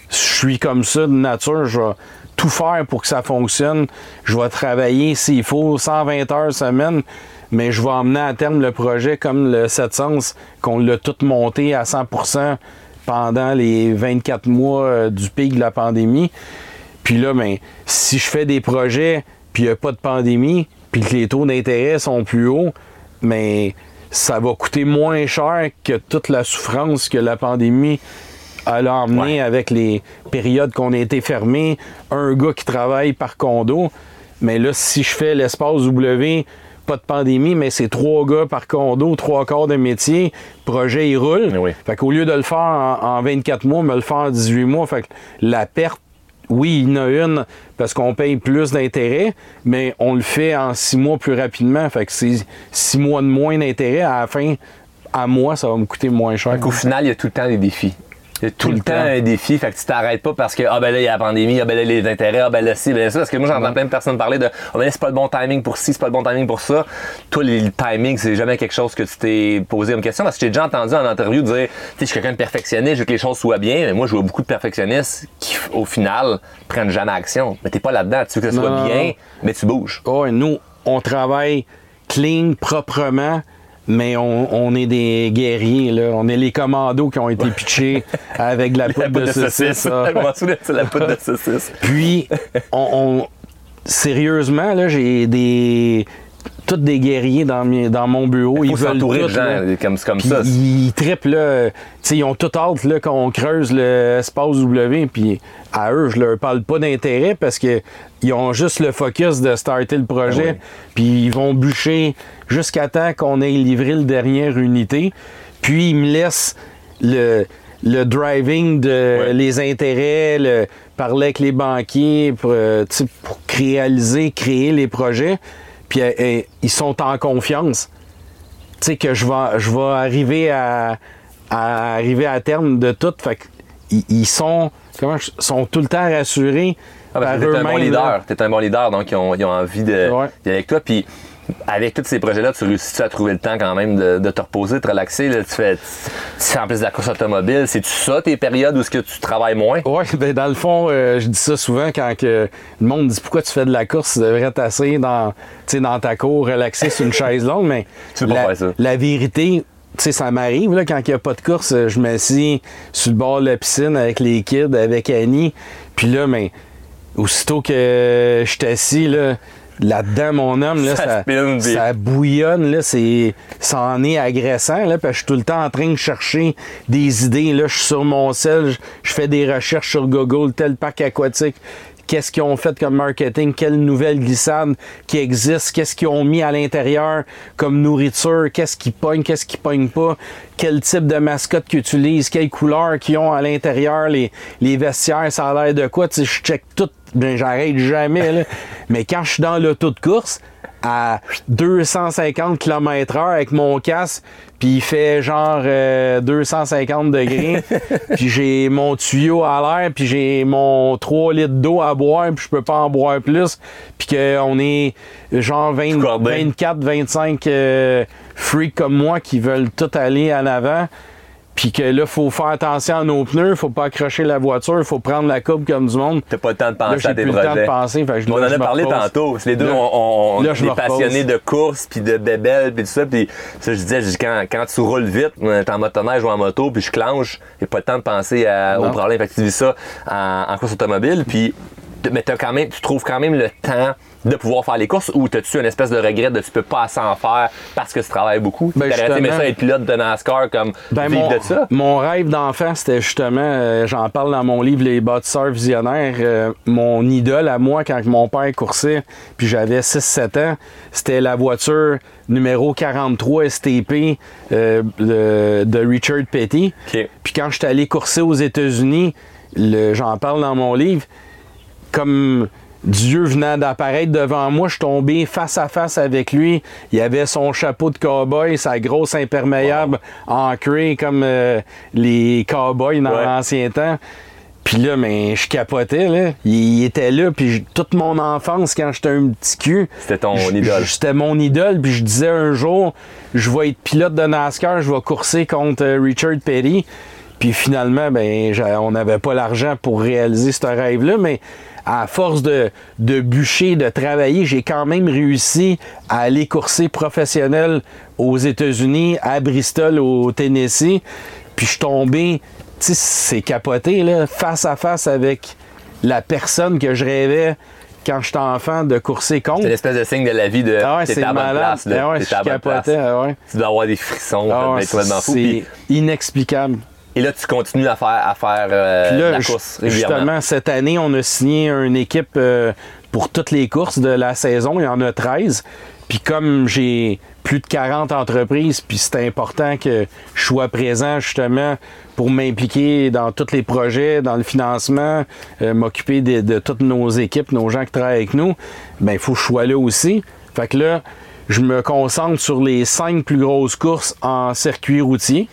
B: Je suis comme ça de nature, je vais tout faire pour que ça fonctionne. Je vais travailler s'il faut 120 heures semaine, mais je vais emmener à terme le projet comme le 700 qu'on l'a tout monté à 100% pendant les 24 mois euh, du pic de la pandémie. Puis là, ben, si je fais des projets, puis il n'y a pas de pandémie, puis que les taux d'intérêt sont plus hauts, mais ça va coûter moins cher que toute la souffrance que la pandémie a emmené
A: Ouais.
B: avec les périodes qu'on a été fermés, un gars qui travaille par condo. Mais là, si je fais l'espace W, pas de pandémie, mais c'est trois gars par condo, trois quarts de métier, projet il roule.
A: Oui.
B: Fait qu'au lieu de le faire en, en 24 mois, me le faire en 18 mois, fait que la perte, oui, il y en a une parce qu'on paye plus d'intérêt, mais on le fait en six mois plus rapidement. Fait que c'est six mois de moins d'intérêt. À la fin, à moi, ça va me coûter moins cher.
A: Au final, il y a tout le temps des défis. A tout, le
B: le
A: temps,
B: temps.
A: un défi, fait que tu t'arrêtes pas parce que ah ben là il y a la pandémie, ah ben là les intérêts, ah ben là ci, ben là ça. Parce que moi j'entends plein de personnes parler de ah ben là c'est pas le bon timing pour ci, c'est pas le bon timing pour ça. Toi le timing c'est jamais quelque chose que tu t'es posé comme question parce que j'ai déjà entendu en interview dire tu sais je suis quelqu'un de perfectionniste, je veux que les choses soient bien, mais moi je vois beaucoup de perfectionnistes qui au final prennent jamais action. Mais t'es pas là-dedans, tu veux que ce soit
B: Non,
A: bien, mais tu bouges.
B: Oh, et nous, on travaille clean, proprement, mais on, on est des guerriers. Là. On est les commandos qui ont été pitchés avec de la poudre de, saucisse. ah.
A: Je m'en souviens, c'est la poudre de saucisse.
B: Puis, on, on- sérieusement, là, j'ai des. Tous des guerriers dans, mon bureau.
A: Il
B: Ils veulent
A: de
B: tout,
A: gens
B: là.
A: comme, comme
B: Puis
A: ça.
B: ils trippent, là. Ils ont tout hâte, là, qu'on creuse l'espace W. Puis à eux, je leur parle pas d'intérêt parce que ils ont juste le focus de starter le projet.
A: Oui.
B: Puis ils vont bûcher jusqu'à temps qu'on ait livré le dernière unité. Puis ils me laissent le, le driving de les intérêts, le parler avec les banquiers pour, euh, pour réaliser, créer les projets. Puis euh, euh, ils sont en confiance tu sais que je vais je vais arriver à, à arriver à terme de tout fait que ils, ils sont comment sont tout le temps rassurés
A: Ah, parce
B: par
A: que t'es un bon leader. T'es un bon leader, donc ils ont, ils ont envie de-
B: Ouais.
A: avec toi. Puis avec tous ces projets-là, tu réussis à trouver le temps quand même de, de te reposer, de te relaxer. là? tu, fais, tu fais en plus de la course automobile. C'est-tu ça tes périodes où est-ce que tu travailles moins?
B: Ouais, ben dans le fond, euh, je dis ça souvent quand que le monde dit pourquoi tu fais de la course, tu devrais t'asseoir dans, tu dans ta cour, relaxer sur une chaise longue, mais
A: Tu pas
B: la,
A: faire ça.
B: la vérité, tu sais, ça m'arrive, là, quand il n'y a pas de course, je m'assieds sur le bord de la piscine avec les kids, avec Annie, puis là, mais aussitôt que je suis assis, là, là-dedans, mon homme, là,
A: Ça
B: bouillonne, là, c'est, ça en est agressant, là, parce que je suis tout le temps en train de chercher des idées, là, je suis sur mon sel, je, je fais des recherches sur Google, tel parc aquatique, qu'est-ce qu'ils ont fait comme marketing, quelles nouvelles glissades qui existent, qu'est-ce qu'ils ont mis à l'intérieur comme nourriture, qu'est-ce qui pogne, qu'est-ce qui pogne pas, quel type de mascotte qu'ils utilisent, quelles couleurs qu'ils ont à l'intérieur, les, les vestiaires, ça a l'air de quoi? Tu sais, je check tout, ben, j'arrête jamais. Là. Mais quand je suis dans l'auto de course, à 250 km/h avec mon casque, puis il fait genre 250 degrés, puis j'ai mon tuyau à l'air, puis j'ai mon 3 litres d'eau à boire, puis je peux pas en boire plus, puis qu'on est genre 24, 25 euh, freaks comme moi qui veulent tout aller à l'avant. Puis que là, faut faire attention à nos pneus, faut pas accrocher la voiture, faut prendre la coupe comme du monde.
C: T'as pas le temps de penser
B: là,
C: à tes
B: plus
C: projets.
B: le temps de penser. Fait que
C: on en a parlé tantôt. Les deux,
B: Là-
C: on, on,
B: là, je
C: est passionnés de course puis de bébelles puis tout ça. Puis ça, je disais, je dis, quand, quand tu roules vite, t'es en motoneige ou en moto, puis je clenche, j'ai pas le temps de penser à- aux problèmes. Fait que tu vis ça en, en course automobile. Puis, mais t'as quand même, tu trouves quand même le temps de pouvoir faire les courses ou t'as-tu une espèce de regret de tu peux pas assez en faire parce que tu travailles beaucoup?
B: Ben,
C: T'aurais aimé ça être pilote de NASCAR comme
B: Ben,
C: vivre
B: mon,
C: de ça?
B: mon rêve d'enfant, c'était justement, euh, j'en parle dans mon livre Les bâtisseurs visionnaires, euh, mon idole à moi quand mon père coursait, puis j'avais 6-7 ans, c'était la voiture numéro 43 STP euh, de, de Richard Petty. Puis quand j'étais allé courser aux États-Unis, j'en parle dans mon livre, comme Dieu venant d'apparaître devant moi, je suis tombé face à face avec lui. Il avait son chapeau de cowboy, sa grosse imperméable ancrée comme euh, les cowboys dans
C: Ouais.
B: l'ancien temps. Puis là, mais je capotais, là. Il, il était là, puis toute mon enfance, quand j'étais un petit cul...
C: C'était ton
B: je-
C: idole.
B: C'était mon idole, puis je disais un jour, je vais être pilote de NASCAR, je vais courser contre euh, Richard Petty. Puis finalement, ben, on n'avait pas l'argent pour réaliser ce rêve-là, mais à force de, de bûcher, de travailler, j'ai quand même réussi à aller courser professionnel aux États-Unis, à Bristol, au Tennessee. Puis je suis tombé, tu sais, c'est capoté, là, face à face avec la personne que je rêvais quand j'étais enfant de courser contre.
C: C'est l'espèce de signe de la vie de
B: Ah ouais,
C: t'es
B: c'est
C: à la bonne
B: malade.
C: place. Là.
B: Ah ouais,
C: T'es
B: je
C: à la bonne place.
B: capotais, ah ouais.
C: Tu dois avoir des frissons,
B: Ah ouais,
C: fou.
B: C'est inexplicable.
C: Et là, tu continues à faire, à faire euh,
B: Puis là,
C: la course régulièrement.
B: justement, cette année, on a signé une équipe euh, pour toutes les courses de la saison. Il y en a 13. Puis comme j'ai plus de 40 entreprises, puis c'est important que je sois présent justement pour m'impliquer dans tous les projets, dans le financement, euh, m'occuper de, de toutes nos équipes, nos gens qui travaillent avec nous, ben il faut que je sois là aussi. Fait que là, je me concentre sur les cinq plus grosses courses en circuit routier.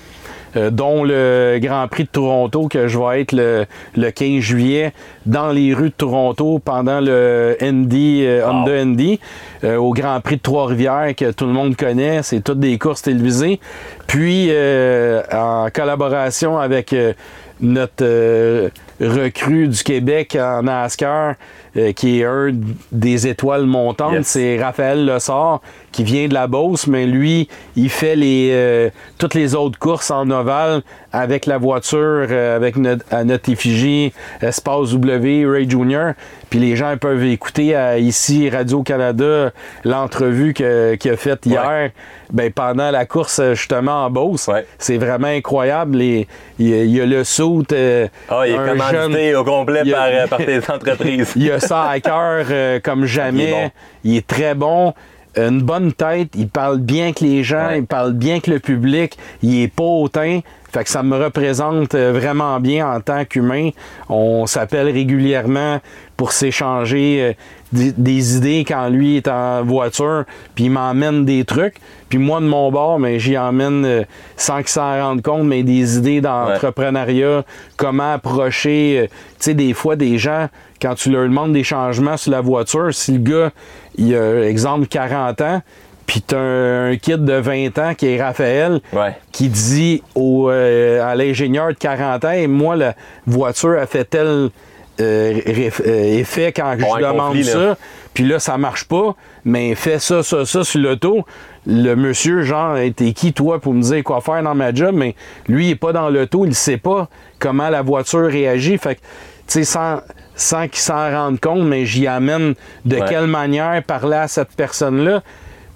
B: Euh, dont le Grand Prix de Toronto, que je vais être le, le 15 juillet dans les rues de Toronto pendant le Indy, euh,
C: Wow.
B: Honda Indy, euh, au Grand Prix de Trois-Rivières que tout le monde connaît. C'est toutes des courses télévisées. Puis, euh, en collaboration avec euh, notre euh, recrue du Québec en NASCAR, euh, qui est un des étoiles montantes,
C: Yes.
B: c'est Raphaël Lessard, qui vient de la Beauce, mais lui, il fait les, euh, toutes les autres courses en ovale avec la voiture, euh, avec notre, à notre effigie Espace W, Ray Jr. Puis les gens peuvent écouter à, ici Radio-Canada l'entrevue qu'il a faite hier ben, pendant la course justement en Beauce.
C: Ouais.
B: C'est vraiment incroyable. Les- Il y, a- il y a le saut. euh,
C: Ah, il est commandité
B: jeune-
C: au complet
B: a-
C: par, euh, par tes entreprises.
B: il a ça à cœur comme jamais.
C: Il est bon.
B: Il est très bon. Une bonne tête. Il parle bien avec les gens.
C: Ouais.
B: Il parle bien avec le public. Il est pas hautain. Fait que ça me représente euh, vraiment bien en tant qu'humain. On s'appelle régulièrement pour s'échanger euh, des, des idées quand lui est en voiture, puis il m'emmène des trucs. Puis moi, de mon bord, mais j'y emmène euh, sans qu'il s'en rende compte, mais des idées d'entrepreneuriat, comment approcher, tu sais, des fois, des gens, quand tu leur demandes des changements sur la voiture, si le gars, il a, exemple, 40 ans, puis t'as un, un kid de 20 ans qui est Raphaël,
C: Ouais.
B: qui dit au, euh, à l'ingénieur de 40 ans, et moi, la voiture a fait tel euh, euh, effet quand je
C: Bon,
B: demande
C: conflit,
B: ça, puis là, ça marche pas, mais fais ça, ça, ça sur l'auto. Le monsieur, genre, t'es qui, toi, pour me dire quoi faire dans ma job, mais lui, il est pas dans l'auto, il sait pas comment la voiture réagit. Fait que, tu sais, sans, sans qu'il s'en rende compte, mais j'y amène de
C: Ouais.
B: quelle manière parler à cette personne-là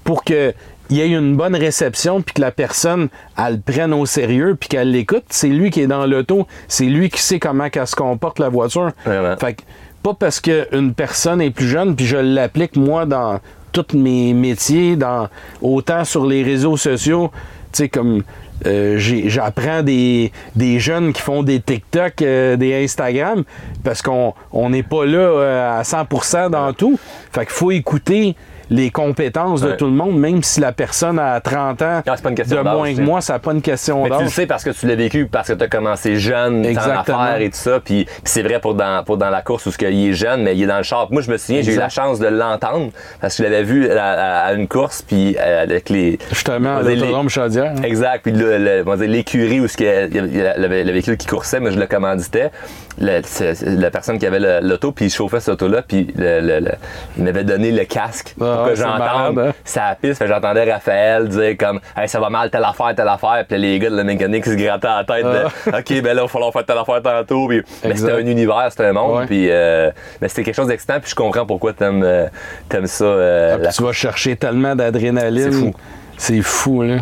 B: pour que il y ait une bonne réception puis que la personne elle le prenne au sérieux puis qu'elle l'écoute c'est lui qui est dans l'auto c'est lui qui sait comment qu'elle se comporte la voiture
C: Vraiment.
B: fait que pas parce qu'une personne est plus jeune, puis je l'applique moi dans tous mes métiers, dans autant sur les réseaux sociaux, tu sais, comme euh, j'apprends des, des, jeunes qui font des TikTok, euh, des Instagram, parce qu'on n'est pas là euh, à 100% dans tout. Fait qu'il faut écouter les compétences de tout le monde, même si la personne a 30 ans
A: ah,
B: de moins que moi, ça n'a pas une question d'âge.
A: Tu le sais parce que tu l'as vécu, parce que tu as commencé jeune en affaires et tout ça. Puis, c'est vrai pour dans, pour dans la course où ce il est jeune, mais il est dans le char. Moi, je me souviens, j'ai eu la chance de l'entendre parce que je l'avais vu à, une course, puis euh, avec les.
B: Justement, l'autodrome Chaudière.
A: Hein. Exact. Puis l'écurie où il y avait le véhicule qui coursait, mais je le commanditais. La personne qui avait l'auto, puis il chauffait cette auto-là, puis il m'avait donné le casque. Ah que j'entende hein? sa piste. J'entendais Raphaël dire comme hey, ça va mal telle affaire, telle affaire. Puis les gars de la mécanique se grattaient la tête. Ah. OK, ben là, il va falloir faire telle affaire tantôt. Puis, mais c'était un univers, c'était un monde. Puis euh, mais c'était quelque chose d'excitant. Puis je comprends pourquoi t'aimes euh, aimes ça. Euh,
B: ah, tu vas chercher tellement d'adrénaline. C'est fou. C'est fou, là.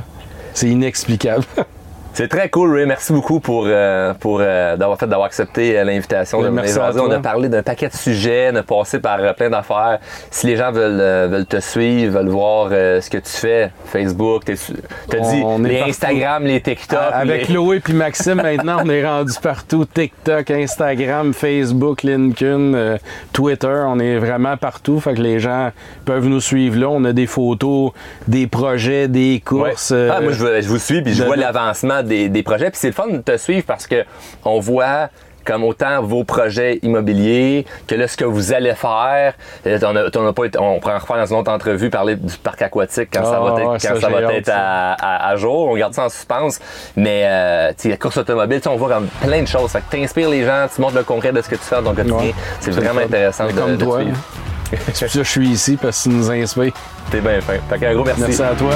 B: C'est inexplicable.
A: C'est très cool, Ray. Merci beaucoup pour, euh, pour euh, d'avoir fait d'avoir accepté euh, l'invitation de
B: venir
A: On a parlé d'un paquet de sujets, on a passé par plein d'affaires. Si les gens veulent, veulent te suivre, veulent voir ce que tu fais, Facebook, tu as dit les Instagram, les TikTok.
B: Avec Chloé puis Maxime, maintenant, on est rendu partout. TikTok, Instagram, Facebook, LinkedIn, Twitter. On est vraiment partout. Fait que les gens peuvent nous suivre là. On a des photos, des projets, des courses.
A: Ah, moi, je, vous suis puis je vois l'avancement des, projets. Puis c'est le fun de te suivre parce que on voit comme autant vos projets immobiliers que là, ce que vous allez faire. On, a, pas on pourra en refaire dans une autre entrevue, parler du parc aquatique quand ça va ah, être, quand ça, va être à, jour. On garde ça en suspense. Mais euh, la course automobile, on voit comme plein de choses. Ça t'inspires les gens, tu montres le concret de ce que tu fais dans ton quotidien. c'est vraiment intéressant de,
B: comme toi,
A: suivre.
B: C'est pour ça que je suis ici parce que tu nous inspires.
A: T'es bien fin. Fait un gros merci.
B: Merci à toi.